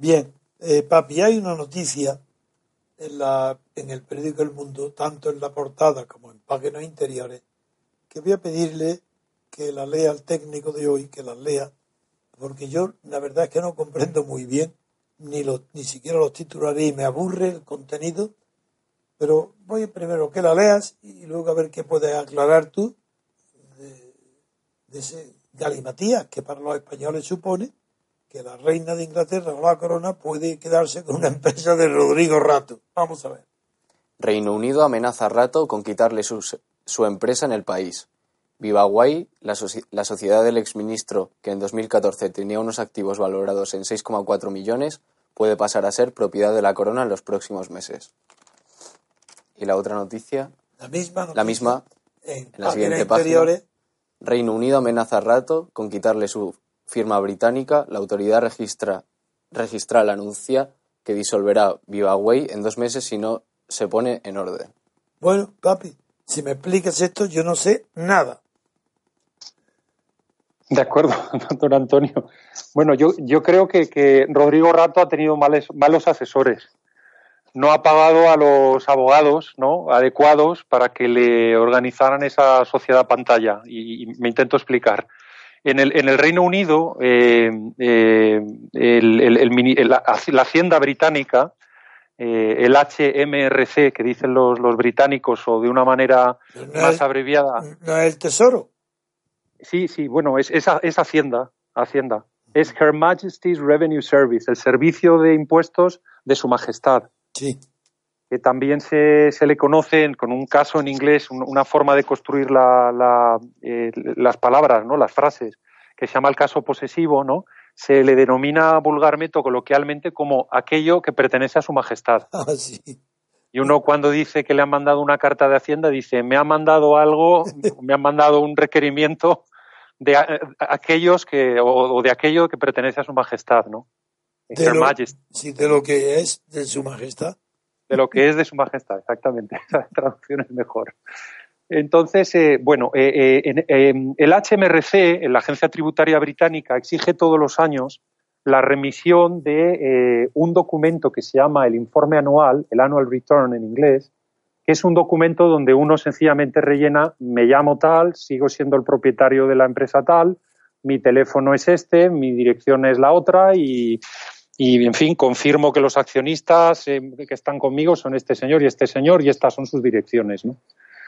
Speaker 2: Bien, eh, papi, hay una noticia en, la, en el periódico El Mundo, tanto en la portada como en páginas interiores, que voy a pedirle que la lea al técnico de hoy, que la lea, porque yo la verdad es que no comprendo muy bien, ni, lo, ni siquiera los titulares y me aburre el contenido, pero voy primero que la leas y luego a ver qué puedes aclarar tú de, de ese galimatías que para los españoles supone que la reina de Inglaterra o la corona puede quedarse con una empresa de Rodrigo Rato. Vamos a ver.
Speaker 1: Reino Unido amenaza a Rato con quitarle su, empresa en el país. Viva Guay, la, la sociedad del exministro, que en 2014 tenía unos activos valorados en 6,4 millones, puede pasar a ser propiedad de la corona en los próximos meses. Y la otra noticia.
Speaker 2: La misma
Speaker 1: La misma. En, la siguiente página. Reino Unido amenaza a Rato con quitarle su firma británica, la autoridad registra, registral anuncia que disolverá VivaWay en dos meses si no se pone en orden.
Speaker 2: Bueno, papi, si me explicas esto, yo no sé nada.
Speaker 3: De acuerdo, doctor Antonio. Bueno, yo, yo creo que, que Rodrigo Rato ha tenido males, malos asesores. No ha pagado a los abogados ¿no? adecuados para que le organizaran esa sociedad pantalla. y me intento explicar. En el, en el Reino Unido, eh, eh, la, Hacienda británica, eh, el HMRC, que dicen los, los británicos, o de una manera más abreviada.
Speaker 2: ¿No es el Tesoro?
Speaker 3: Sí, sí, bueno, es, es, Hacienda, Hacienda. Es Her Majesty's Revenue Service, el servicio de impuestos de Su Majestad.
Speaker 2: Sí
Speaker 3: que también se, se, le conoce con un caso en inglés, una forma de construir la, eh, las palabras, ¿no? las frases, que se llama el caso posesivo, ¿no? se le denomina vulgarmente o coloquialmente como aquello que pertenece a su majestad.
Speaker 2: Ah, sí.
Speaker 3: Y uno cuando dice que le han mandado una carta de Hacienda dice, me ha mandado algo, me han mandado un requerimiento de aquellos que, o, de aquello que pertenece a su majestad, ¿no?
Speaker 2: De lo, sí, de lo que es de su majestad
Speaker 3: de lo que es de su majestad, exactamente. Esa traducción es mejor. Entonces, eh, bueno, eh, eh, el HMRC, la Agencia Tributaria Británica, exige todos los años la remisión de un documento que se llama el informe anual, el annual return en inglés, que es un documento donde uno sencillamente rellena, me llamo tal, sigo siendo el propietario de la empresa tal, mi teléfono es este, mi dirección es la otra y y, en fin, confirmo que los accionistas eh, que están conmigo son este señor y este señor y estas son sus direcciones. ¿no?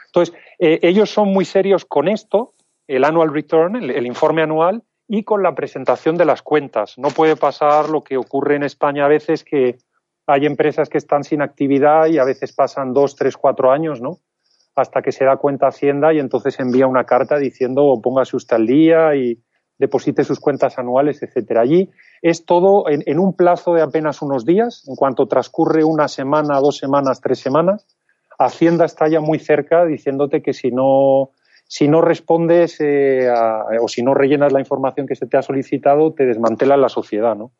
Speaker 3: Entonces, eh, ellos son muy serios con esto, el annual return, el, informe anual, y con la presentación de las cuentas. No puede pasar lo que ocurre en España a veces, que hay empresas que están sin actividad y a veces pasan dos, tres, cuatro años, ¿no? Hasta que se da cuenta Hacienda y entonces envía una carta diciendo póngase usted al día y, deposite sus cuentas anuales, etcétera. Allí es todo en, un plazo de apenas unos días, en cuanto transcurre una semana, dos semanas, tres semanas, Hacienda está ya muy cerca diciéndote que si no, si no respondes eh, o si no rellenas la información que se te ha solicitado, te desmantela la sociedad, ¿no?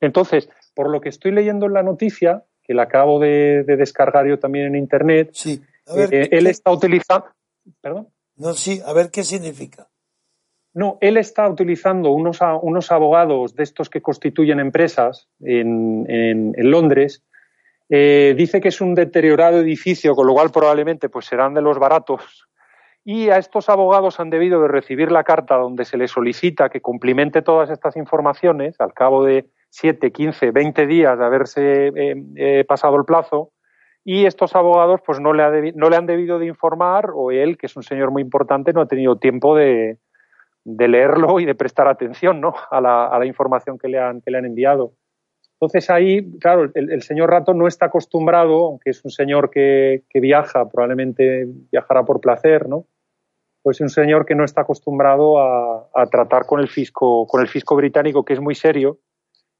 Speaker 3: Entonces, por lo que estoy leyendo en la noticia, que la acabo de, descargar yo también en internet,
Speaker 2: sí.
Speaker 3: Eh, él está utilizando. ¿Perdón?
Speaker 2: No, sí, a ver qué significa.
Speaker 3: No, él está utilizando unos, unos abogados de estos que constituyen empresas en, en, Londres. Eh, dice que es un deteriorado edificio, con lo cual probablemente pues serán de los baratos. Y a estos abogados han debido de recibir la carta donde se les solicita que cumplimente todas estas informaciones al cabo de 7, 15, 20 días de haberse eh, eh, pasado el plazo y estos abogados pues no le, no le han debido de informar o él, que es un señor muy importante, no ha tenido tiempo de, de leerlo y de prestar atención ¿no? a, la, a la información que le, han, que le han enviado. Entonces ahí, claro, el, señor Rato no está acostumbrado, aunque es un señor que, que, viaja, probablemente viajará por placer, ¿no? Pues es un señor que no está acostumbrado a, a, tratar con el fisco, con el fisco británico, que es muy serio,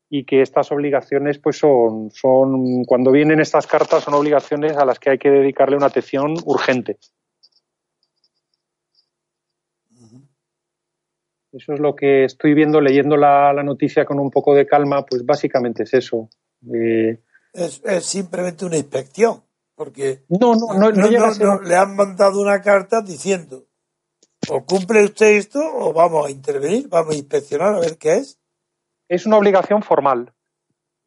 Speaker 3: y que estas obligaciones, pues son, son, cuando vienen estas cartas, son obligaciones a las que hay que dedicarle una atención urgente. Eso es lo que estoy viendo, leyendo la, noticia con un poco de calma, pues básicamente es eso.
Speaker 2: Eh, es, simplemente una inspección, porque
Speaker 3: no, no, no,
Speaker 2: no, le han mandado una carta diciendo o cumple usted esto o vamos a intervenir, vamos a inspeccionar a ver qué es.
Speaker 3: Es una obligación formal.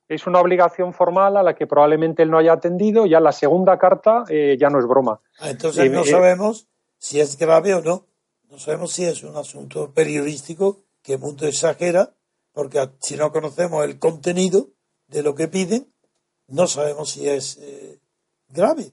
Speaker 3: Es una obligación formal a la que probablemente él no haya atendido. Ya la segunda carta eh, ya no es broma.
Speaker 2: Ah, entonces no eh, sabemos si es grave o no. No sabemos si es un asunto periodístico que mucho exagera, porque si no conocemos el contenido de lo que piden, no sabemos si es eh, grave.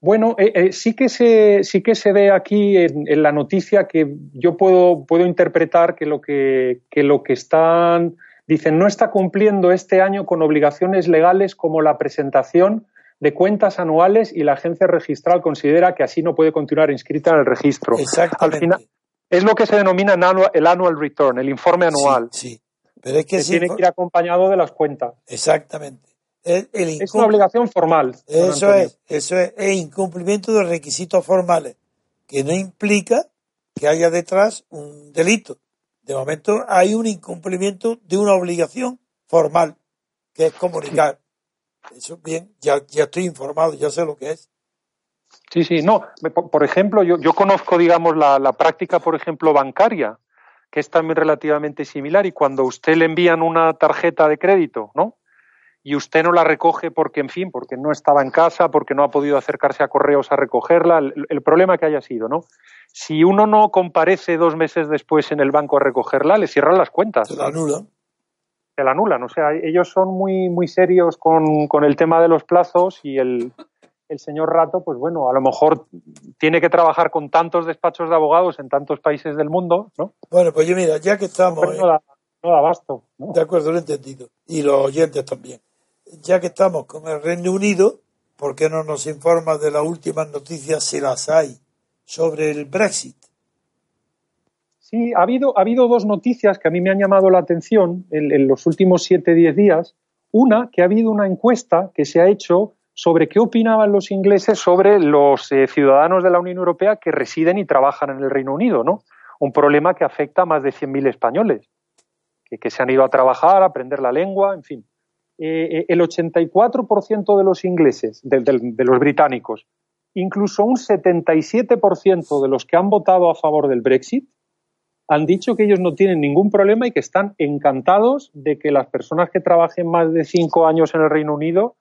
Speaker 3: Bueno, eh, eh, sí, que se, sí que se ve aquí en, la noticia que yo puedo, puedo interpretar que lo que, que lo que están, dicen, no está cumpliendo este año con obligaciones legales como la presentación de cuentas anuales y la agencia registral considera que así no puede continuar inscrita en el registro.
Speaker 2: Al final,
Speaker 3: es lo que se denomina el annual return, el informe anual.
Speaker 2: Sí, pero es que,
Speaker 3: tiene que ir acompañado de las cuentas.
Speaker 2: Exactamente.
Speaker 3: es una obligación formal.
Speaker 2: Eso es, eso es, es incumplimiento de requisitos formales, que no implica que haya detrás un delito. De momento hay un incumplimiento de una obligación formal, que es comunicar. Eso bien, ya, ya estoy informado, ya sé lo que es.
Speaker 3: Sí, sí, no. Por ejemplo, yo, yo conozco, digamos, la, la, práctica, por ejemplo, bancaria, que es también relativamente similar. Y cuando usted le envían una tarjeta de crédito, ¿no? Y usted no la recoge porque, en fin, porque no estaba en casa, porque no ha podido acercarse a correos a recogerla, el, problema que haya sido, ¿no? Si uno no comparece dos meses después en el banco a recogerla, le cierran las cuentas.
Speaker 2: Se la anulan
Speaker 3: se la anulan. O sea, ellos son muy, muy serios con, con el tema de los plazos y el, el, señor Rato, pues bueno, a lo mejor tiene que trabajar con tantos despachos de abogados en tantos países del mundo, ¿no?
Speaker 2: Bueno, pues yo mira, ya que estamos...
Speaker 3: no, da, no da abasto.
Speaker 2: De acuerdo, lo he entendido. Y los oyentes también. Ya que estamos con el Reino Unido, ¿por qué no nos informa de las últimas noticias, si las hay, sobre el Brexit?
Speaker 3: Ha habido, ha habido dos noticias que a mí me han llamado la atención en, los últimos siete, diez días. Una, que ha habido una encuesta que se ha hecho sobre qué opinaban los ingleses sobre los eh, ciudadanos de la Unión Europea que residen y trabajan en el Reino Unido, ¿no? Un problema que afecta a más de 100.000 españoles, que, se han ido a trabajar, a aprender la lengua, en fin. Eh, eh, el 84% de los ingleses, de los británicos, incluso un 77% de los que han votado a favor del Brexit, han dicho que ellos no tienen ningún problema y que están encantados de que las personas que trabajen más de cinco años en el Reino Unido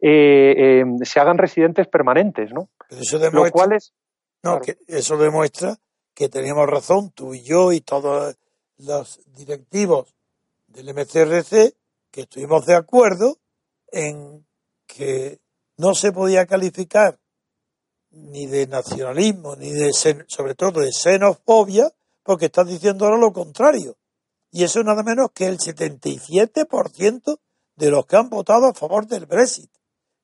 Speaker 3: eh, eh, se hagan residentes permanentes, ¿no?
Speaker 2: eso demuestra, que eso demuestra que teníamos razón, tú y yo y todos los directivos del MCRC, que estuvimos de acuerdo en que no se podía calificar ni de nacionalismo, ni de, sobre todo de xenofobia, porque estás diciendo ahora lo contrario. Y eso nada menos que el 77% de los que han votado a favor del Brexit,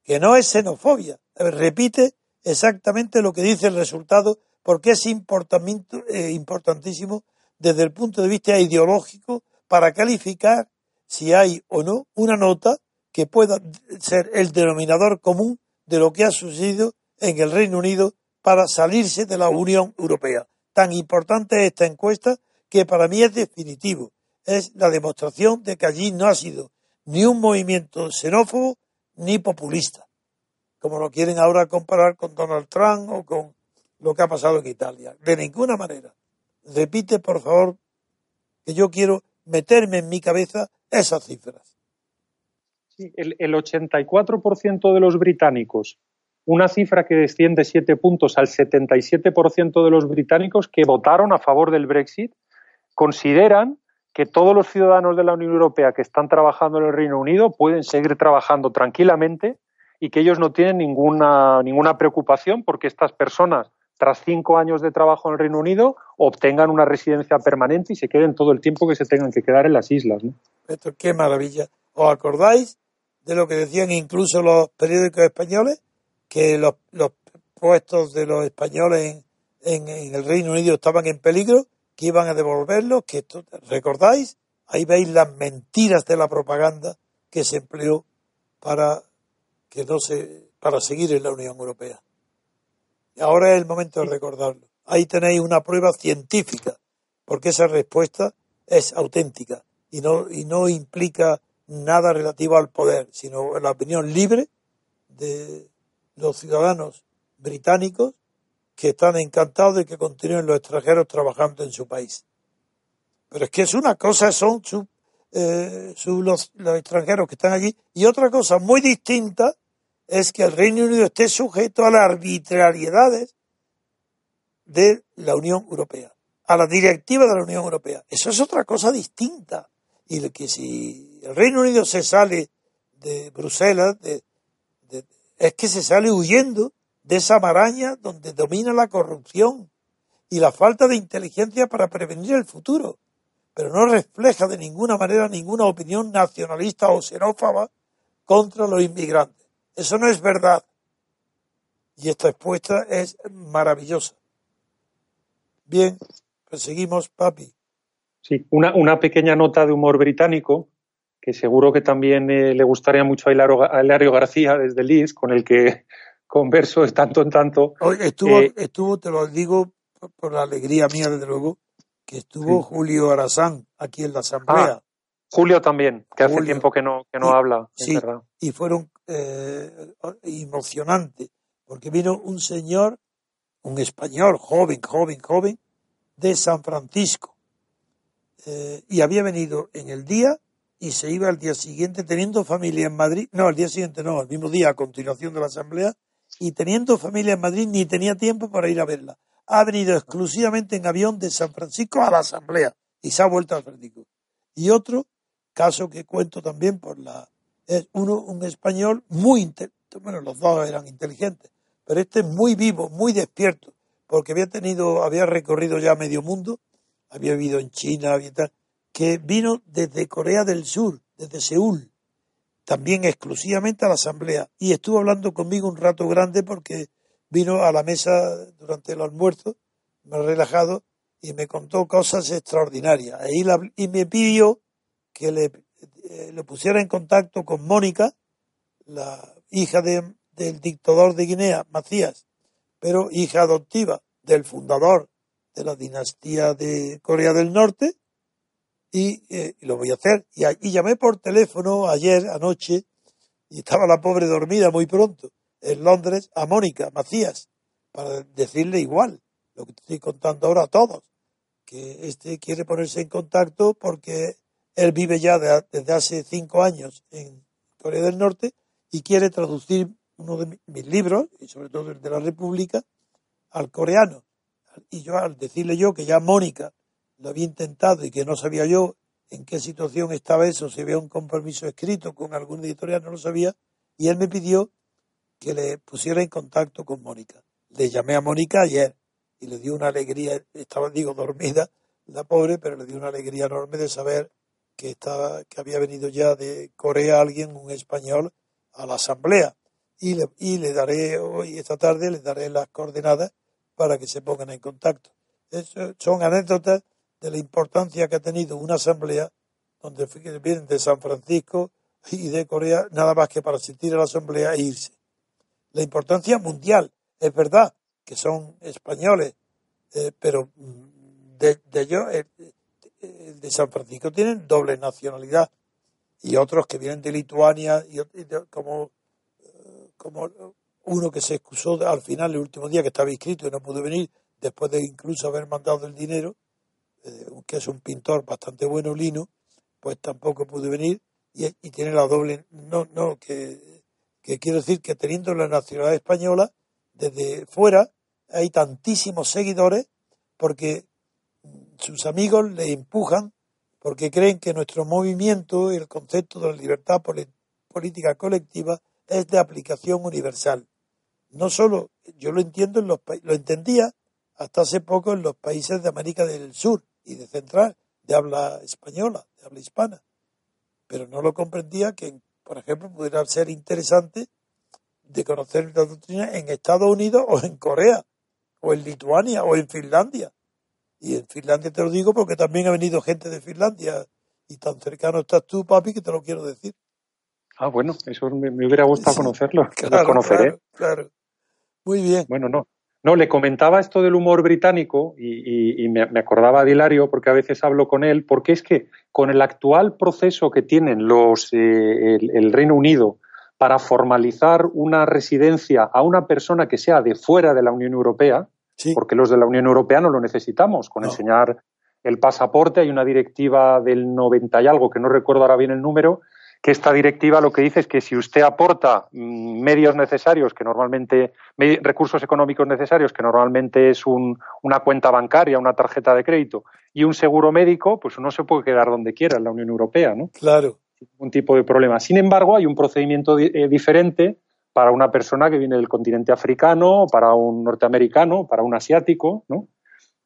Speaker 2: que no es xenofobia. Repite exactamente lo que dice el resultado, porque es eh, importantísimo desde el punto de vista ideológico para calificar si hay o no una nota que pueda ser el denominador común de lo que ha sucedido en el Reino Unido para salirse de la Unión Europea. Tan importante es esta encuesta que para mí es definitivo. Es la demostración de que allí no ha sido ni un movimiento xenófobo ni populista, como lo quieren ahora comparar con Donald Trump o con lo que ha pasado en Italia. De ninguna manera. Repite, por favor, que yo quiero meterme en mi cabeza esas cifras.
Speaker 3: Sí, el, el 84% de los británicos, una cifra que desciende siete puntos al 77% de los británicos que votaron a favor del Brexit, consideran que todos los ciudadanos de la Unión Europea que están trabajando en el Reino Unido pueden seguir trabajando tranquilamente y que ellos no tienen ninguna, ninguna preocupación porque estas personas, tras cinco años de trabajo en el Reino Unido, obtengan una residencia permanente y se queden todo el tiempo que se tengan que quedar en las islas.
Speaker 2: qué maravilla. ¿Os acordáis de lo que decían incluso los periódicos españoles? Que los, los puestos de los españoles en, en, en el Reino Unido estaban en peligro que iban a devolverlo, que esto, ¿recordáis? Ahí veis las mentiras de la propaganda que se empleó para que no se, para seguir en la Unión Europea. Y ahora es el momento de recordarlo. Ahí tenéis una prueba científica, porque esa respuesta es auténtica y no, y no implica nada relativo al poder, sino la opinión libre de los ciudadanos británicos que están encantados de que continúen los extranjeros trabajando en su país. Pero es que es una cosa, son eh, su, los, los extranjeros que están allí, y otra cosa muy distinta es que el Reino Unido esté sujeto a las arbitrariedades de la Unión Europea, a la directiva de la Unión Europea. Eso es otra cosa distinta. Y que si el Reino Unido se sale de Bruselas, de, es que se sale huyendo de esa maraña donde domina la corrupción y la falta de inteligencia para prevenir el futuro, pero no refleja de ninguna manera ninguna opinión nacionalista o xenófoba contra los inmigrantes. Eso no es verdad. Y esta expuesta es maravillosa. Bien, pues seguimos, papi.
Speaker 3: Sí, una, una pequeña nota de humor británico que seguro que también eh, le gustaría mucho a Hilario, a Hilario García desde Leeds, con el que converso de tanto en tanto.
Speaker 2: Hoy estuvo, eh, estuvo, te lo digo por la alegría mía, desde luego, que estuvo sí. Julio Arasán aquí en la Asamblea.
Speaker 3: Ah, Julio también, que Julio. hace tiempo que no, que no
Speaker 2: y,
Speaker 3: habla.
Speaker 2: Sí, verdad. y fueron eh, emocionantes, porque vino un señor, un español, joven, joven, joven, de San Francisco. Eh, y había venido en el día y se iba al día siguiente teniendo familia en Madrid, no, al día siguiente no, al mismo día a continuación de la asamblea, y teniendo familia en Madrid ni tenía tiempo para ir a verla. Ha venido exclusivamente en avión de San Francisco a la Asamblea y se ha vuelto a Francisco. Y otro caso que cuento también por la es uno un español muy inteligente, bueno los dos eran inteligentes, pero este es muy vivo, muy despierto, porque había tenido, había recorrido ya medio mundo, había vivido en China, había tal, que vino desde Corea del Sur, desde Seúl, también exclusivamente a la asamblea y estuvo hablando conmigo un rato grande porque vino a la mesa durante el almuerzo, me relajado y me contó cosas extraordinarias. Y me pidió que le, eh, le, pusiera en contacto con Mónica, la hija de, del dictador de Guinea, Macías, pero hija adoptiva del fundador de la dinastía de Corea del Norte, y, eh, y, lo voy a hacer. Y, llamé por teléfono ayer, anoche, y estaba la pobre dormida muy pronto, en Londres, a Mónica Macías, para decirle igual, lo que estoy contando ahora a todos, que este quiere ponerse en contacto porque él vive ya de, desde hace cinco años en Corea del Norte y quiere traducir uno de mis libros, y sobre todo el de la República, al coreano. Y yo, al decirle yo que ya Mónica lo había intentado y que no sabía yo en qué situación estaba eso, si había un compromiso escrito con algún editorial, no lo sabía, y él me pidió que le pusiera en contacto con Mónica. Le llamé a Mónica ayer y le dio una alegría, estaba, digo, dormida, la pobre, pero le dio una alegría enorme de saber que estaba, que había venido ya de Corea alguien, un español, a la asamblea. Y le, y le daré hoy, esta tarde, le daré las coordenadas para que se pongan en contacto. Eso son anécdotas de la importancia que ha tenido una asamblea donde vienen de San Francisco y de Corea nada más que para asistir a la asamblea e irse. La importancia mundial. Es verdad que son españoles, eh, pero mm, de, ellos, el, de San Francisco tienen doble nacionalidad y otros que vienen de Lituania, y, como, eh, como uno que se excusó al final, el último día que estaba inscrito y no pudo venir, después de incluso haber mandado el dinero, eh, que es un pintor bastante bueno, Lino, pues tampoco pudo venir y, tiene la doble. No, no, que, que quiero decir que teniendo la nacionalidad española, desde fuera hay tantísimos seguidores porque sus amigos le empujan porque creen que nuestro movimiento y el concepto de la libertad política colectiva es de aplicación universal. No solo, yo lo entiendo en los lo entendía hasta hace poco en los países de América del Sur y de Central, de habla española, de habla hispana, pero no lo comprendía que, por ejemplo, pudiera ser interesante de conocer la doctrina en Estados Unidos o en Corea, o en Lituania, o en Finlandia. Y en Finlandia te lo digo porque también ha venido gente de Finlandia y tan cercano estás tú, papi, que te lo quiero decir.
Speaker 3: Ah, bueno, eso me, hubiera gustado conocerlo.
Speaker 2: Claro, conoceré. Claro, Muy bien.
Speaker 3: Bueno, no. No, le comentaba esto del humor británico y, me, acordaba de Hilario porque a veces hablo con él, porque es que con el actual proceso que tienen los, eh, el, Reino Unido para formalizar una residencia a una persona que sea de fuera de la Unión Europea, porque los de la Unión Europea no lo necesitamos. Con enseñar el pasaporte hay una directiva del 90 y algo, que no recuerdo ahora bien el número, que esta directiva lo que dice es que si usted aporta mm, medios necesarios, que normalmente, recursos económicos necesarios, que normalmente es una cuenta bancaria, una tarjeta de crédito y un seguro médico, pues uno se puede quedar donde quiera en la Unión Europea, ¿no?
Speaker 2: Claro.
Speaker 3: Sin ningún tipo de problema. Sin embargo, hay un procedimiento eh, diferente para una persona que viene del continente africano, para un norteamericano, para un asiático, ¿no?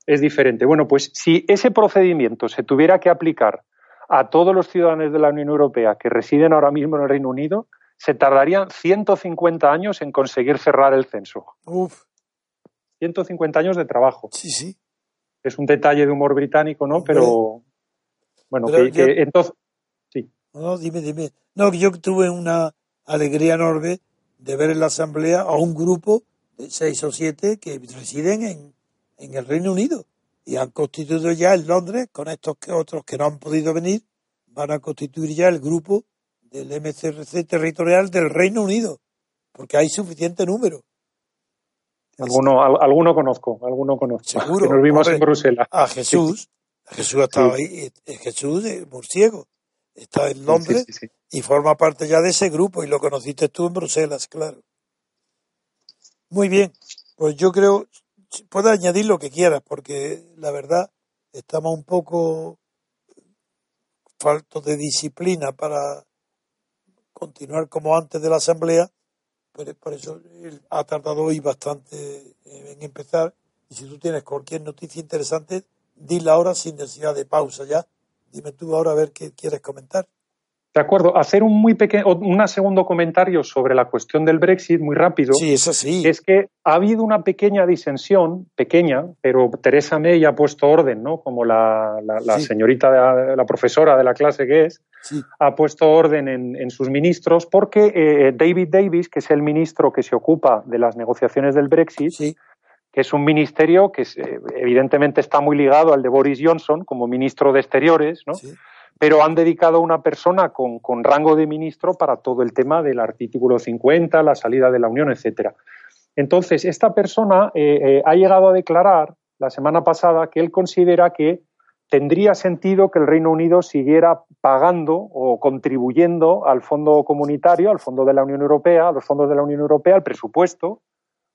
Speaker 3: Es diferente. Bueno, pues si ese procedimiento se tuviera que aplicar a todos los ciudadanos de la Unión Europea que residen ahora mismo en el Reino Unido, se tardarían 150 años en conseguir cerrar el censo.
Speaker 2: Uf.
Speaker 3: 150 años de trabajo.
Speaker 2: Sí, sí.
Speaker 3: Es un detalle de humor británico, ¿no? Pero, bueno, que, entonces... Sí.
Speaker 2: No, dime, dime. No, yo tuve una alegría enorme de ver en la Asamblea a un grupo de seis o siete que residen en, en el Reino Unido y han constituido ya en Londres, con estos que otros que no han podido venir, van a constituir ya el grupo del MCRC territorial del Reino Unido, porque hay suficiente número.
Speaker 3: Alguno, alguno conozco, alguno conozco.
Speaker 2: Seguro.
Speaker 3: nos vimos en Bruselas.
Speaker 2: A Jesús, Jesús estaba ahí, Jesús de Murciego, está en Londres y forma parte ya de ese grupo y lo conociste tú en Bruselas, claro. Muy bien, pues yo creo, puedes añadir lo que quieras, porque la verdad estamos un poco faltos de disciplina para continuar como antes de la asamblea, pero por eso ha tardado hoy bastante en empezar. Y si tú tienes cualquier noticia interesante, dila ahora sin necesidad de pausa ya. Dime tú ahora a ver qué quieres comentar.
Speaker 3: De acuerdo, hacer un muy pequeño, un segundo comentario sobre la cuestión del Brexit, muy rápido.
Speaker 2: Sí, eso sí.
Speaker 3: Es que ha habido una pequeña disensión, pequeña, pero Teresa May ha puesto orden, ¿no? Como la, señorita, la profesora de la clase que es, ha puesto orden en, sus ministros, porque eh, David Davis, que es el ministro que se ocupa de las negociaciones del Brexit, que es un ministerio que evidentemente está muy ligado al de Boris Johnson como ministro de Exteriores, ¿no? Pero han dedicado a una persona con, rango de ministro para todo el tema del artículo 50, la salida de la Unión, etcétera. Entonces, esta persona eh, eh, ha llegado a declarar la semana pasada que él considera que tendría sentido que el Reino Unido siguiera pagando o contribuyendo al fondo comunitario, al fondo de la Unión Europea, a los fondos de la Unión Europea, al presupuesto,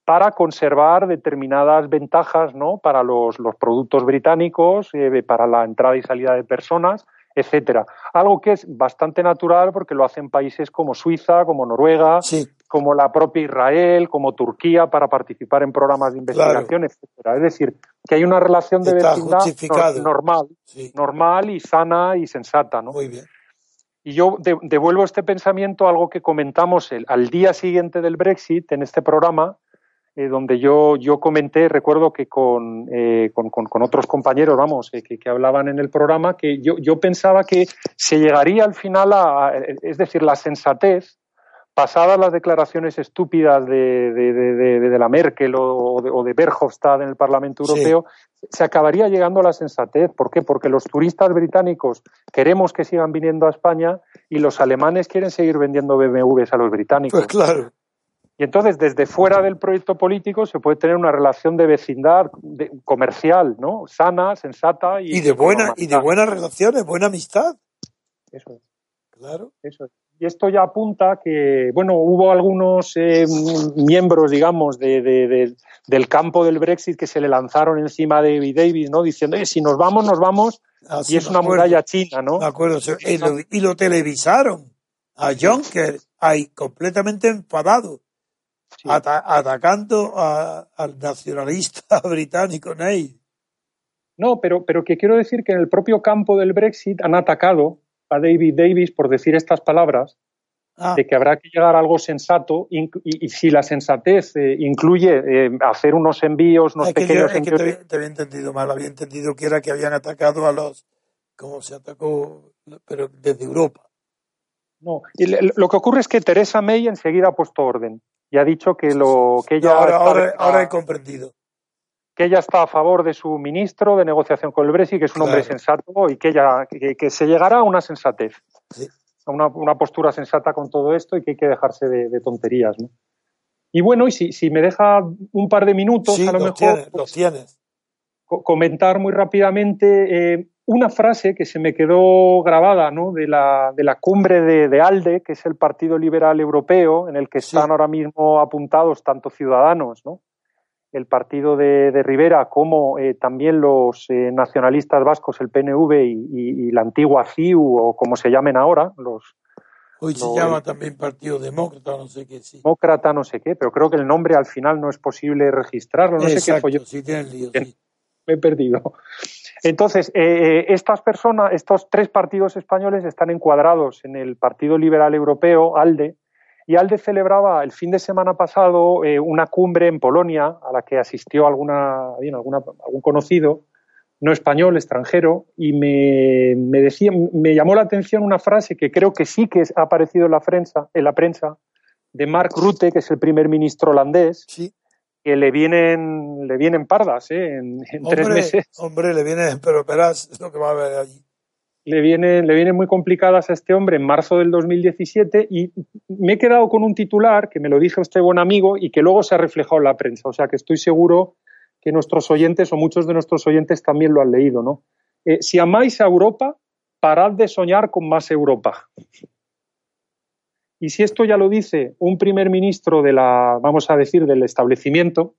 Speaker 3: para conservar determinadas ventajas ¿no? para los, productos británicos, eh, para la entrada y salida de personas etcétera. Algo que es bastante natural porque lo hacen países como Suiza, como Noruega, como la propia Israel, como Turquía para participar en programas de investigación, etcétera. Es decir, que hay una relación de vecindad normal, normal y sana y sensata, ¿no?
Speaker 2: Muy bien.
Speaker 3: Y yo devuelvo este pensamiento a algo que comentamos el, al día siguiente del Brexit en este programa, eh, donde yo, yo comenté, recuerdo que con, eh, con, con, otros compañeros, vamos, eh, que, que, hablaban en el programa, que yo, yo pensaba que se llegaría al final a, es decir, la sensatez pasadas las declaraciones estúpidas de, de, de, de la Merkel o de, o Verhofstadt en el Parlamento Europeo, sí. se acabaría llegando a la sensatez. ¿Por qué? Porque los turistas británicos queremos que sigan viniendo a España y los alemanes quieren seguir vendiendo BMWs a los británicos.
Speaker 2: Pues claro.
Speaker 3: Y entonces, desde fuera del proyecto político se puede tener una relación de vecindad de, comercial, ¿no? Sana, sensata y,
Speaker 2: y de buena y de buenas relaciones, buena amistad.
Speaker 3: Eso es.
Speaker 2: Claro.
Speaker 3: Eso es. Y esto ya apunta que, bueno, hubo algunos eh, miembros, digamos, de, de, de, del campo del Brexit que se le lanzaron encima de David Davis, ¿no? Diciendo, si nos vamos, nos vamos.
Speaker 2: Así
Speaker 3: y es una muralla china, ¿no?
Speaker 2: Me acuerdo. Y lo, y lo televisaron a Juncker, ahí completamente enfadado, sí. ata atacando a, al nacionalista británico Ney.
Speaker 3: No, pero, pero que quiero decir que en el propio campo del Brexit han atacado a David Davis por decir estas palabras ah. de que habrá que llegar a algo sensato y, y, y si la sensatez eh, incluye eh, hacer unos envíos, unos
Speaker 2: es
Speaker 3: pequeños
Speaker 2: que yo, es que te, te, había entendido mal, había entendido que era que habían atacado a los, como se atacó, pero desde Europa.
Speaker 3: No, y lo que ocurre es que Teresa May enseguida ha puesto orden y ha dicho que lo que ella
Speaker 2: no, ahora, ahora, ahora he comprendido
Speaker 3: que ella está a favor de su ministro de negociación con el Brexit, que es un claro. hombre sensato y que ella que, que, se llegará a una sensatez,
Speaker 2: sí.
Speaker 3: a una, una, postura sensata con todo esto y que hay que dejarse de, de tonterías. ¿no? Y bueno, y si, si, me deja un par de minutos,
Speaker 2: sí,
Speaker 3: a lo, mejor
Speaker 2: tienes, pues, lo tienes.
Speaker 3: Co comentar muy rápidamente eh, una frase que se me quedó grabada ¿no? de, la, de la cumbre de, de, ALDE, que es el Partido Liberal Europeo, en el que sí. están ahora mismo apuntados tanto ciudadanos, ¿no? el partido de, de Rivera como eh, también los eh, nacionalistas vascos, el PNV y, y, y, la antigua CIU o como se llamen ahora, los...
Speaker 2: Hoy se
Speaker 3: los,
Speaker 2: llama también Partido Demócrata, no sé qué. Sí.
Speaker 3: Demócrata, no sé qué, pero creo que el nombre al final no es posible registrarlo, no
Speaker 2: Exacto,
Speaker 3: sé qué fue yo.
Speaker 2: Sí, tiene lío, sí.
Speaker 3: Me he perdido. Entonces, eh, estas personas, estos tres partidos españoles están encuadrados en el Partido Liberal Europeo, ALDE, y ALDE celebraba el fin de semana pasado eh, una cumbre en Polonia a la que asistió alguna, alguna, algún conocido, no español, extranjero, y me, me, decía, me llamó la atención una frase que creo que sí que ha aparecido en la prensa, en la prensa de Mark Rutte, que es el primer ministro holandés,
Speaker 2: sí.
Speaker 3: Que le vienen, le vienen pardas ¿eh? en, en
Speaker 2: hombre,
Speaker 3: tres meses.
Speaker 2: Hombre, le vienen, pero verás lo que va a haber allí
Speaker 3: le vienen, le vienen muy complicadas a este hombre en marzo del 2017 y me he quedado con un titular que me lo dije este buen amigo y que luego se ha reflejado en la prensa. O sea que estoy seguro que nuestros oyentes o muchos de nuestros oyentes también lo han leído, ¿no? Eh, si amáis a Europa, parad de soñar con más Europa. Y si esto ya lo dice un primer ministro de la, vamos a decir, del establecimiento,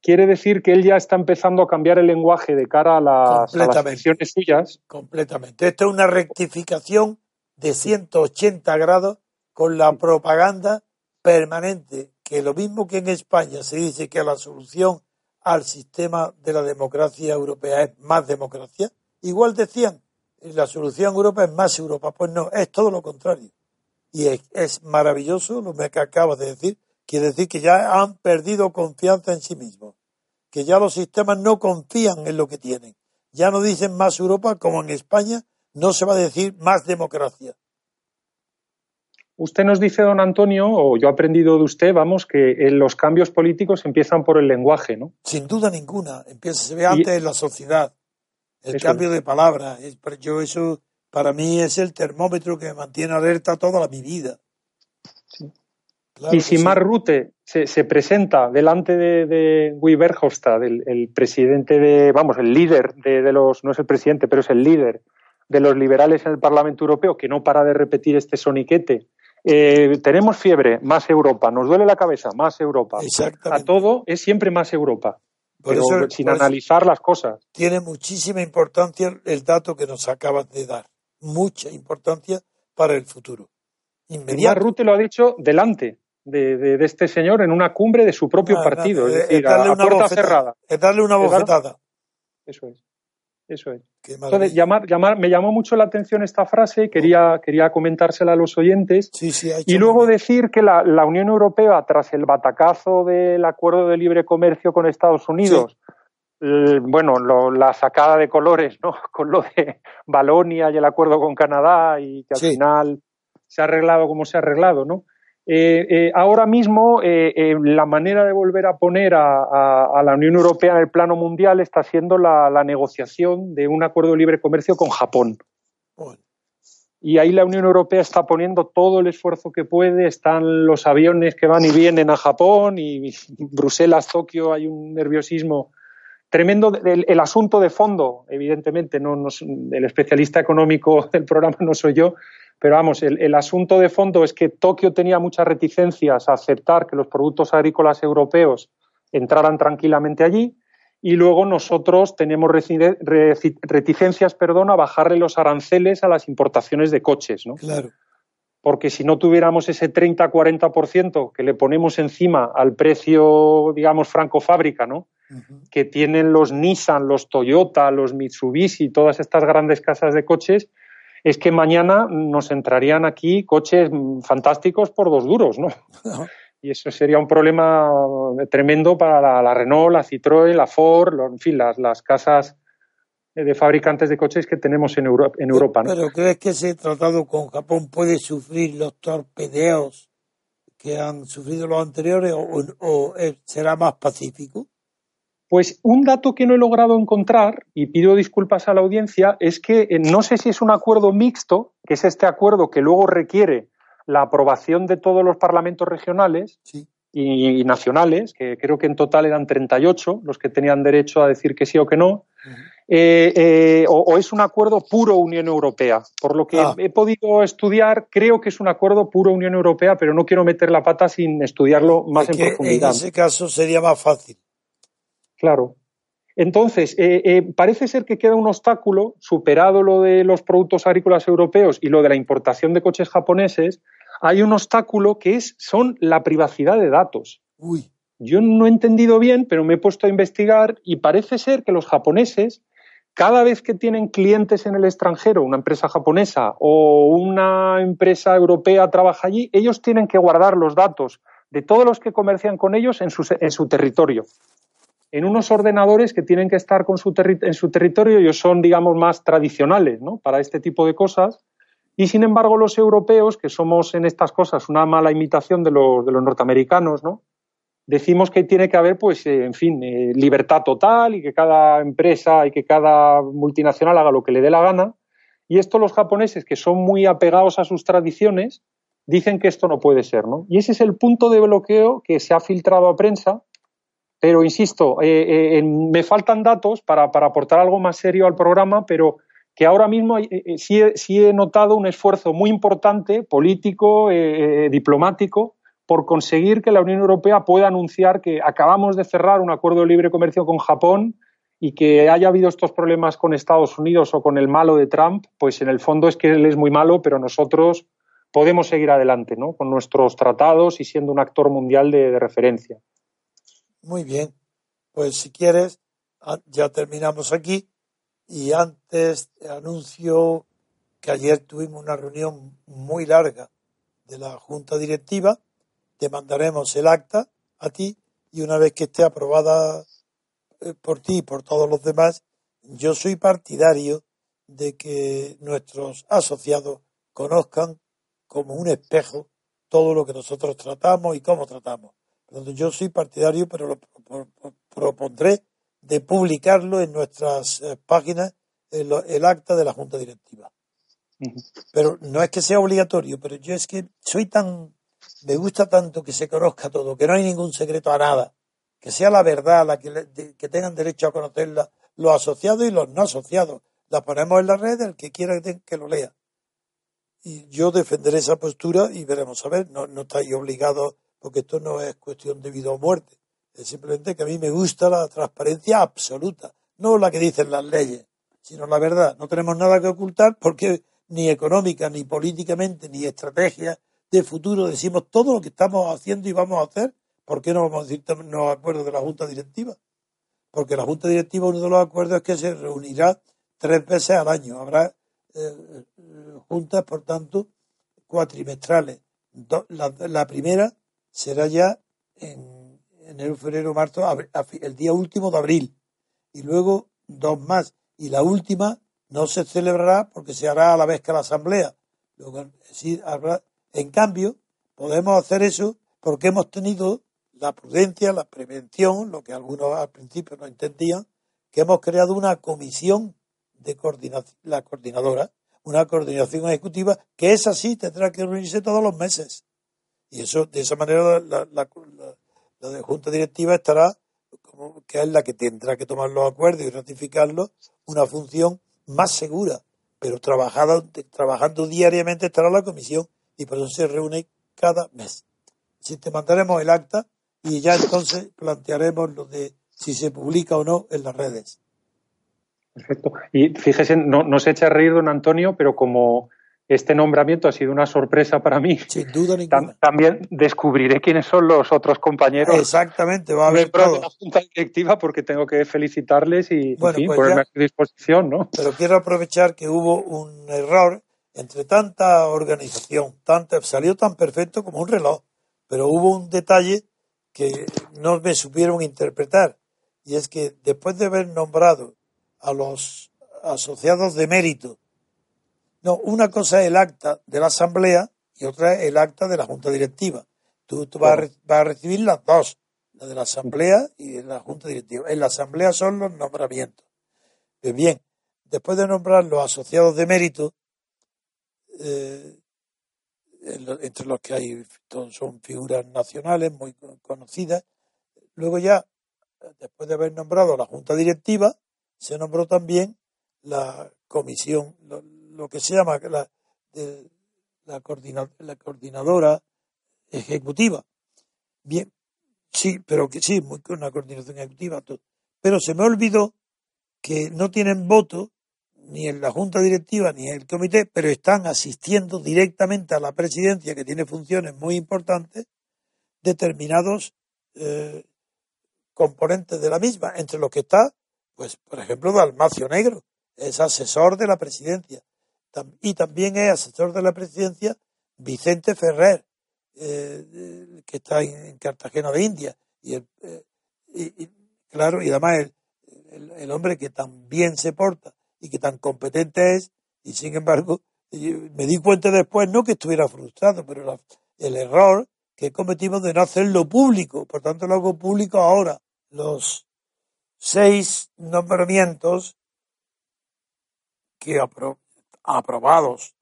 Speaker 3: quiere decir que él ya está empezando a cambiar el lenguaje de cara a las, a las suyas.
Speaker 2: Completamente. Esto es una rectificación de 180 grados con la propaganda permanente, que lo mismo que en España se dice que la solución al sistema de la democracia europea es más democracia, igual decían, la solución a Europa es más Europa. Pues no, es todo lo contrario. Y es, es maravilloso lo que acabas de decir, quiere decir que ya han perdido confianza en sí mismos, que ya los sistemas no confían en lo que tienen. Ya no dicen más Europa como en España, no se va a decir más democracia.
Speaker 3: Usted nos dice, don Antonio, o yo he aprendido de usted, vamos, que los cambios políticos empiezan por el lenguaje, ¿no?
Speaker 2: Sin duda ninguna. Empieza, se ve antes y, en la sociedad. El cambio de palabra. Yo eso, para mí, es el termómetro que me mantiene alerta toda mi vida.
Speaker 3: Sí. Claro y si sí. Mark Rutte se, se, presenta delante de, de Guy Verhofstadt, el, el, presidente de, vamos, el líder de, de, los, no es el presidente, pero es el líder de los liberales en el Parlamento Europeo, que no para de repetir este soniquete, eh, tenemos fiebre, más Europa, nos duele la cabeza, más Europa. A todo es siempre más Europa. Por pero eso, sin analizar las cosas.
Speaker 2: Tiene muchísima importancia el dato que nos acabas de dar. Mucha importancia para el futuro.
Speaker 3: Inmediato. Rutte lo ha dicho delante de, de, de, este señor en una cumbre de su propio no, partido, no, es decir,
Speaker 2: darle
Speaker 3: a,
Speaker 2: una
Speaker 3: puerta
Speaker 2: bofetada,
Speaker 3: cerrada.
Speaker 2: Es darle una bofetada.
Speaker 3: Eso es. Eso es. Entonces, llamar, llamar, me llamó mucho la atención esta frase, quería, quería comentársela a los oyentes.
Speaker 2: Sí, sí,
Speaker 3: y luego decir que la, la, Unión Europea, tras el batacazo del acuerdo de libre comercio con Estados Unidos, sí. El, bueno, lo, la sacada de colores, ¿no? Con lo de Balonia y el acuerdo con Canadá y que al
Speaker 2: sí.
Speaker 3: final se ha arreglado como se ha arreglado, ¿no? Eh, eh, ahora mismo, eh, la manera de volver a poner a, la Unión Europea en el plano mundial está siendo la, negociación de un acuerdo de libre comercio con Japón. Y ahí la Unión Europea está poniendo todo el esfuerzo que puede. Están los aviones que van y vienen a Japón y Bruselas, Tokio, hay un nerviosismo tremendo. El, asunto de fondo, evidentemente, no, no, el especialista económico del programa no soy yo, pero vamos, el, asunto de fondo es que Tokio tenía muchas reticencias a aceptar que los productos agrícolas europeos entraran tranquilamente allí y luego nosotros tenemos reticencias perdón, a bajarle los aranceles a las importaciones de coches. ¿no?
Speaker 2: Claro.
Speaker 3: Porque si no tuviéramos ese 30-40% que le ponemos encima al precio, digamos, franco-fábrica, ¿no? que tienen los Nissan, los Toyota, los Mitsubishi, todas estas grandes casas de coches, es que mañana nos entrarían aquí coches fantásticos por dos duros, ¿no? Y eso sería un problema tremendo para la, Renault, la Citroën, la Ford, en fin, las, las casas de fabricantes de coches que tenemos en, en Europa.
Speaker 2: ¿no? ¿Pero crees que ese tratado con Japón puede sufrir los torpedeos que han sufrido los anteriores o será más pacífico?
Speaker 3: Pues un dato que no he logrado encontrar, y pido disculpas a la audiencia, es que eh, no sé si es un acuerdo mixto, que es este acuerdo que luego requiere la aprobación de todos los parlamentos regionales y, nacionales, que creo que en total eran 38 los que tenían derecho a decir que sí o que no, eh, eh, o, es un acuerdo puro Unión Europea. Por lo que ah. he podido estudiar, creo que es un acuerdo puro Unión Europea, pero no quiero meter la pata sin estudiarlo más en profundidad.
Speaker 2: En ese caso sería más fácil.
Speaker 3: Claro. Entonces, eh, eh, parece ser que queda un obstáculo, superado lo de los productos agrícolas europeos y lo de la importación de coches japoneses, hay un obstáculo que es, son la privacidad de datos.
Speaker 2: Uy.
Speaker 3: Yo no he entendido bien, pero me he puesto a investigar y parece ser que los japoneses, cada vez que tienen clientes en el extranjero, una empresa japonesa o una empresa europea trabaja allí, ellos tienen que guardar los datos de todos los que comercian con ellos en su, en su territorio en unos ordenadores que tienen que estar con su en su territorio, ellos son, digamos, más tradicionales ¿no? para este tipo de cosas. Y sin embargo, los europeos, que somos en estas cosas una mala imitación de los, de los norteamericanos, ¿no? Decimos que tiene que haber, pues, eh, en fin, eh, libertad total y que cada empresa y que cada multinacional haga lo que le dé la gana. Y esto los japoneses, que son muy apegados a sus tradiciones, dicen que esto no puede ser. ¿no? Y ese es el punto de bloqueo que se ha filtrado a prensa pero insisto, eh, me faltan datos para, aportar algo más serio al programa, pero que ahora mismo eh, sí, he notado un esfuerzo muy importante, político, diplomático, por conseguir que la Unión Europea pueda anunciar que acabamos de cerrar un acuerdo de libre comercio con Japón y que haya habido estos problemas con Estados Unidos o con el malo de Trump, pues en el fondo es que él es muy malo, pero nosotros podemos seguir adelante ¿no? con nuestros tratados y siendo un actor mundial de referencia.
Speaker 2: Muy bien, pues si quieres, ya terminamos aquí y antes anuncio que ayer tuvimos una reunión muy larga de la Junta Directiva, te mandaremos el acta a ti y una vez que esté aprobada eh, por ti y por todos los demás, yo soy partidario de que nuestros asociados conozcan como un espejo todo lo que nosotros tratamos y cómo tratamos donde yo soy partidario, pero lo propondré de publicarlo en nuestras eh, páginas, el, acta de la Junta Directiva. Pero no es que sea obligatorio, pero yo es que soy tan, me gusta tanto que se conozca todo, que no hay ningún secreto a nada, que sea la verdad la que, que tengan derecho a conocerla los asociados y los no asociados. La ponemos en la red, el que quiera que, lo lea. Y yo defenderé esa postura y veremos a ver, no, no estáis obligados porque esto no es cuestión de vida o muerte, es simplemente que a mí me gusta la transparencia absoluta, no la que dicen las leyes, sino la verdad. No tenemos nada que ocultar porque ni económica, ni políticamente, ni estrategia de futuro decimos todo lo que estamos haciendo y vamos a hacer. ¿Por qué no vamos a decir los acuerdos de la Junta Directiva? Porque la Junta Directiva, uno de los acuerdos es que se reunirá tres veces al año. Habrá eh, eh, juntas, por tanto, cuatrimestrales. la, primera será ya en enero, febrero, marzo, el día último de abril. Y luego dos más. Y la última no se celebrará porque se hará a la vez que la asamblea. Luego, sí, habrá- en cambio, podemos hacer eso porque hemos tenido la prudencia, la prevención, lo que algunos al principio no entendían, que hemos creado una comisión de coordinación, la coordinadora, una coordinación ejecutiva, que es así, tendrá que reunirse todos los meses. Y eso, de esa manera, la, Junta Directiva estará, como que es la que tendrá que tomar los acuerdos y ratificarlos, una función más segura, pero trabajada, trabajando diariamente estará la comisión y por eso se reúne cada mes. Si te mandaremos el acta y ya entonces plantearemos lo de si se publica o no en las redes.
Speaker 3: Perfecto. Y fíjese, no, no se echa a reír don Antonio, pero como este nombramiento ha sido una sorpresa para mí,
Speaker 2: Sin duda ninguna.
Speaker 3: también descubriré quiénes son los otros compañeros
Speaker 2: Exactamente, va a haber
Speaker 3: de
Speaker 2: todo.
Speaker 3: la Junta Directiva porque tengo que felicitarles y en
Speaker 2: Bueno,
Speaker 3: fin,
Speaker 2: pues
Speaker 3: ponerme
Speaker 2: ya-
Speaker 3: a su disposición, ¿no?
Speaker 2: Pero quiero aprovechar que hubo un error entre tanta organización, tanta, salió tan perfecto como un reloj, pero hubo un detalle que no me supieron interpretar, y es que después de haber nombrado a los asociados de mérito, no, una cosa es el acta de la asamblea y otra es el acta de la junta directiva. Tú, vas, a, vas a recibir las dos, la de la asamblea y de la junta directiva. En la asamblea son los nombramientos. Pues bien, después de nombrar los asociados de mérito, eh, entre los que hay son figuras nacionales muy co- conocidas, luego ya, después de haber nombrado la junta directiva, se nombró también la comisión, lo, que se llama la, la, coordina- la coordinadora ejecutiva. Bien, sí, pero que sí, muy, una coordinación ejecutiva, todo. Pero se me olvidó que no tienen voto ni en la junta directiva ni en el comité, pero están asistiendo directamente a la presidencia, que tiene funciones muy importantes, determinados eh, componentes de la misma, entre los que está, pues, por ejemplo, Dalmacio Negro, es asesor de la presidencia, y también es asesor de la presidencia Vicente Ferrer, eh, que está en, en Cartagena de India, y, el, eh, claro, y además el, el, el hombre que tan bien se porta y que tan competente es, y sin embargo, me di cuenta después, no que estuviera frustrado, pero el error que cometimos de no hacerlo público, por tanto lo hago público ahora. Los seis nombramientos que apro- aprobados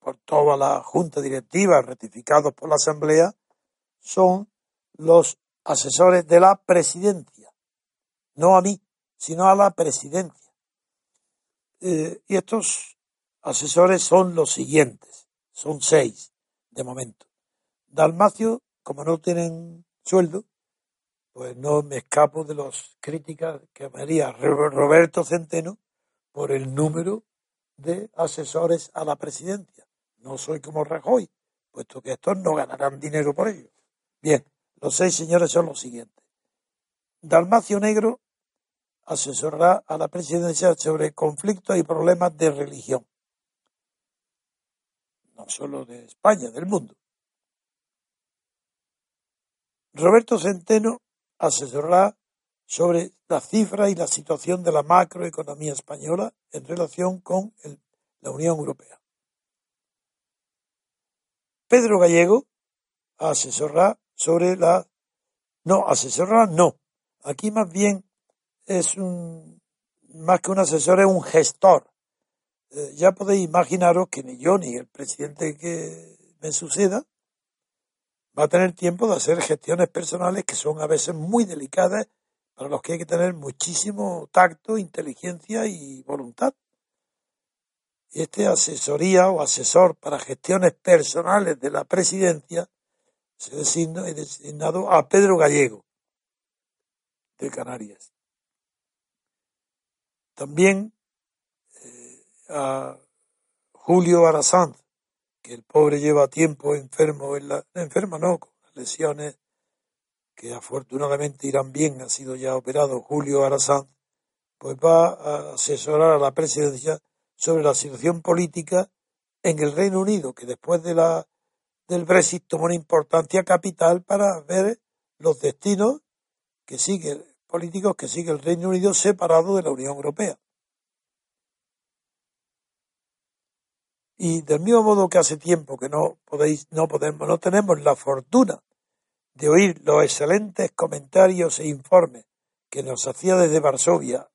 Speaker 2: por toda la junta directiva, ratificados por la asamblea, son los asesores de la presidencia, no a mí, sino a la presidencia. Eh, y estos asesores son los siguientes, son seis de momento. Dalmacio, como no tienen sueldo, pues no me escapo de las críticas que me haría Ro- Roberto Centeno por el número de asesores a la presidencia. No soy como Rajoy, puesto que estos no ganarán dinero por ello. Bien, los seis señores son los siguientes. Dalmacio Negro asesorará a la presidencia sobre conflictos y problemas de religión. No solo de España, del mundo. Roberto Centeno asesorará sobre las cifras y la situación de la macroeconomía española en relación con la Unión Europea. Pedro Gallego asesorará sobre la... No, asesorará no. Aquí más bien es un... Más que un asesor, es un gestor. Eh, ya podéis imaginaros que ni yo ni el presidente que me suceda va a tener tiempo de hacer gestiones personales que son a veces muy delicadas para los que hay que tener muchísimo tacto, inteligencia y voluntad. Y este asesoría o asesor para gestiones personales de la presidencia se designa he designado a Pedro Gallego de Canarias. También eh, a Julio Arasanz, que el pobre lleva tiempo enfermo, en la, enfermo no, con lesiones que afortunadamente irán bien, ha sido ya operado Julio Arasanz, pues va a asesorar a la presidencia sobre la situación política en el Reino Unido, que después de la, del Brexit tomó una importancia capital para ver los destinos que sigue, políticos que sigue el Reino Unido separado de la Unión Europea. Y del mismo modo que hace tiempo que no podéis, no podemos, no tenemos la fortuna de oír los excelentes comentarios e informes que nos hacía desde Varsovia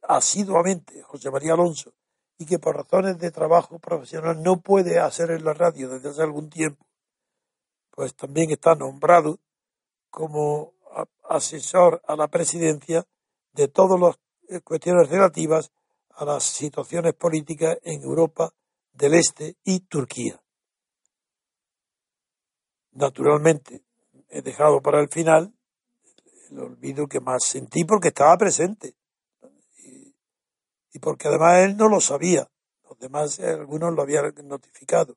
Speaker 2: asiduamente José María Alonso y que por razones de trabajo profesional no puede hacer en la radio desde hace algún tiempo, pues también está nombrado como asesor a la presidencia de todas las eh, cuestiones relativas a las situaciones políticas en Europa del Este y Turquía. Naturalmente, he dejado para el final el olvido que más sentí porque estaba presente y, porque además él no lo sabía. Los demás, algunos lo habían notificado.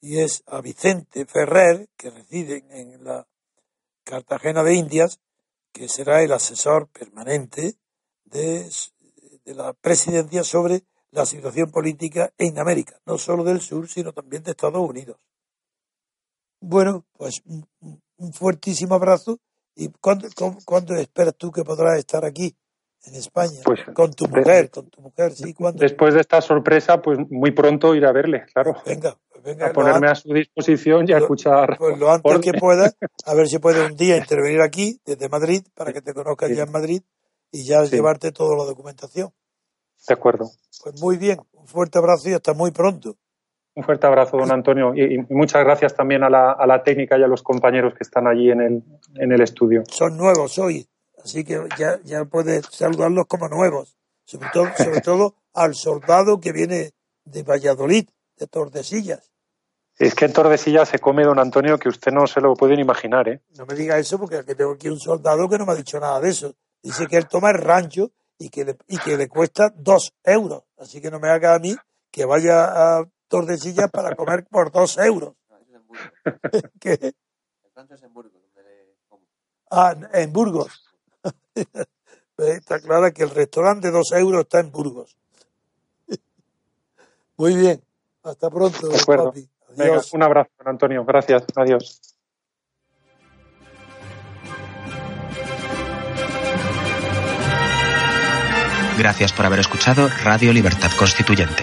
Speaker 2: Y es a Vicente Ferrer, que reside en la Cartagena de Indias, que será el asesor permanente de, de la presidencia sobre la situación política en América, no solo del sur, sino también de Estados Unidos. Bueno, pues un fuertísimo abrazo. ¿Y cuándo, cuándo, esperas tú que podrás estar aquí, en España?
Speaker 3: Pues,
Speaker 2: con tu mujer, con tu mujer, sí. ¿cuándo?
Speaker 3: Después de esta sorpresa, pues muy pronto ir a verle, claro.
Speaker 2: Venga, pues venga.
Speaker 3: A ponerme a su disposición y a escuchar.
Speaker 2: Pues lo antes que pueda, a ver si puede un día intervenir aquí, desde Madrid, para que te conozcas ya en Madrid y ya llevarte toda la documentación.
Speaker 3: De acuerdo.
Speaker 2: Pues muy bien, un fuerte abrazo y hasta muy pronto.
Speaker 3: Un fuerte abrazo, don Antonio, y, muchas gracias también a la, a la, técnica y a los compañeros que están allí en el, en el estudio.
Speaker 2: Son nuevos hoy, así que ya, ya puedes saludarlos como nuevos, sobre todo, sobre todo al soldado que viene de Valladolid, de Tordesillas.
Speaker 3: Es que en Tordesillas se come, don Antonio, que usted no se lo puede imaginar, ¿eh?
Speaker 2: No me diga eso porque tengo aquí un soldado que no me ha dicho nada de eso. Dice que él toma el rancho y que le, y que le cuesta dos euros. Así que no me haga a mí que vaya a Tordesillas para comer por dos euros. ¿Qué? El rancho es en Burgos. Ah, en Burgos. Pues está claro que el restaurante de dos euros está en Burgos. Muy bien. Hasta pronto, papi.
Speaker 3: Adiós. un abrazo, Antonio. Gracias. Adiós.
Speaker 4: Gracias por haber escuchado Radio Libertad Constituyente.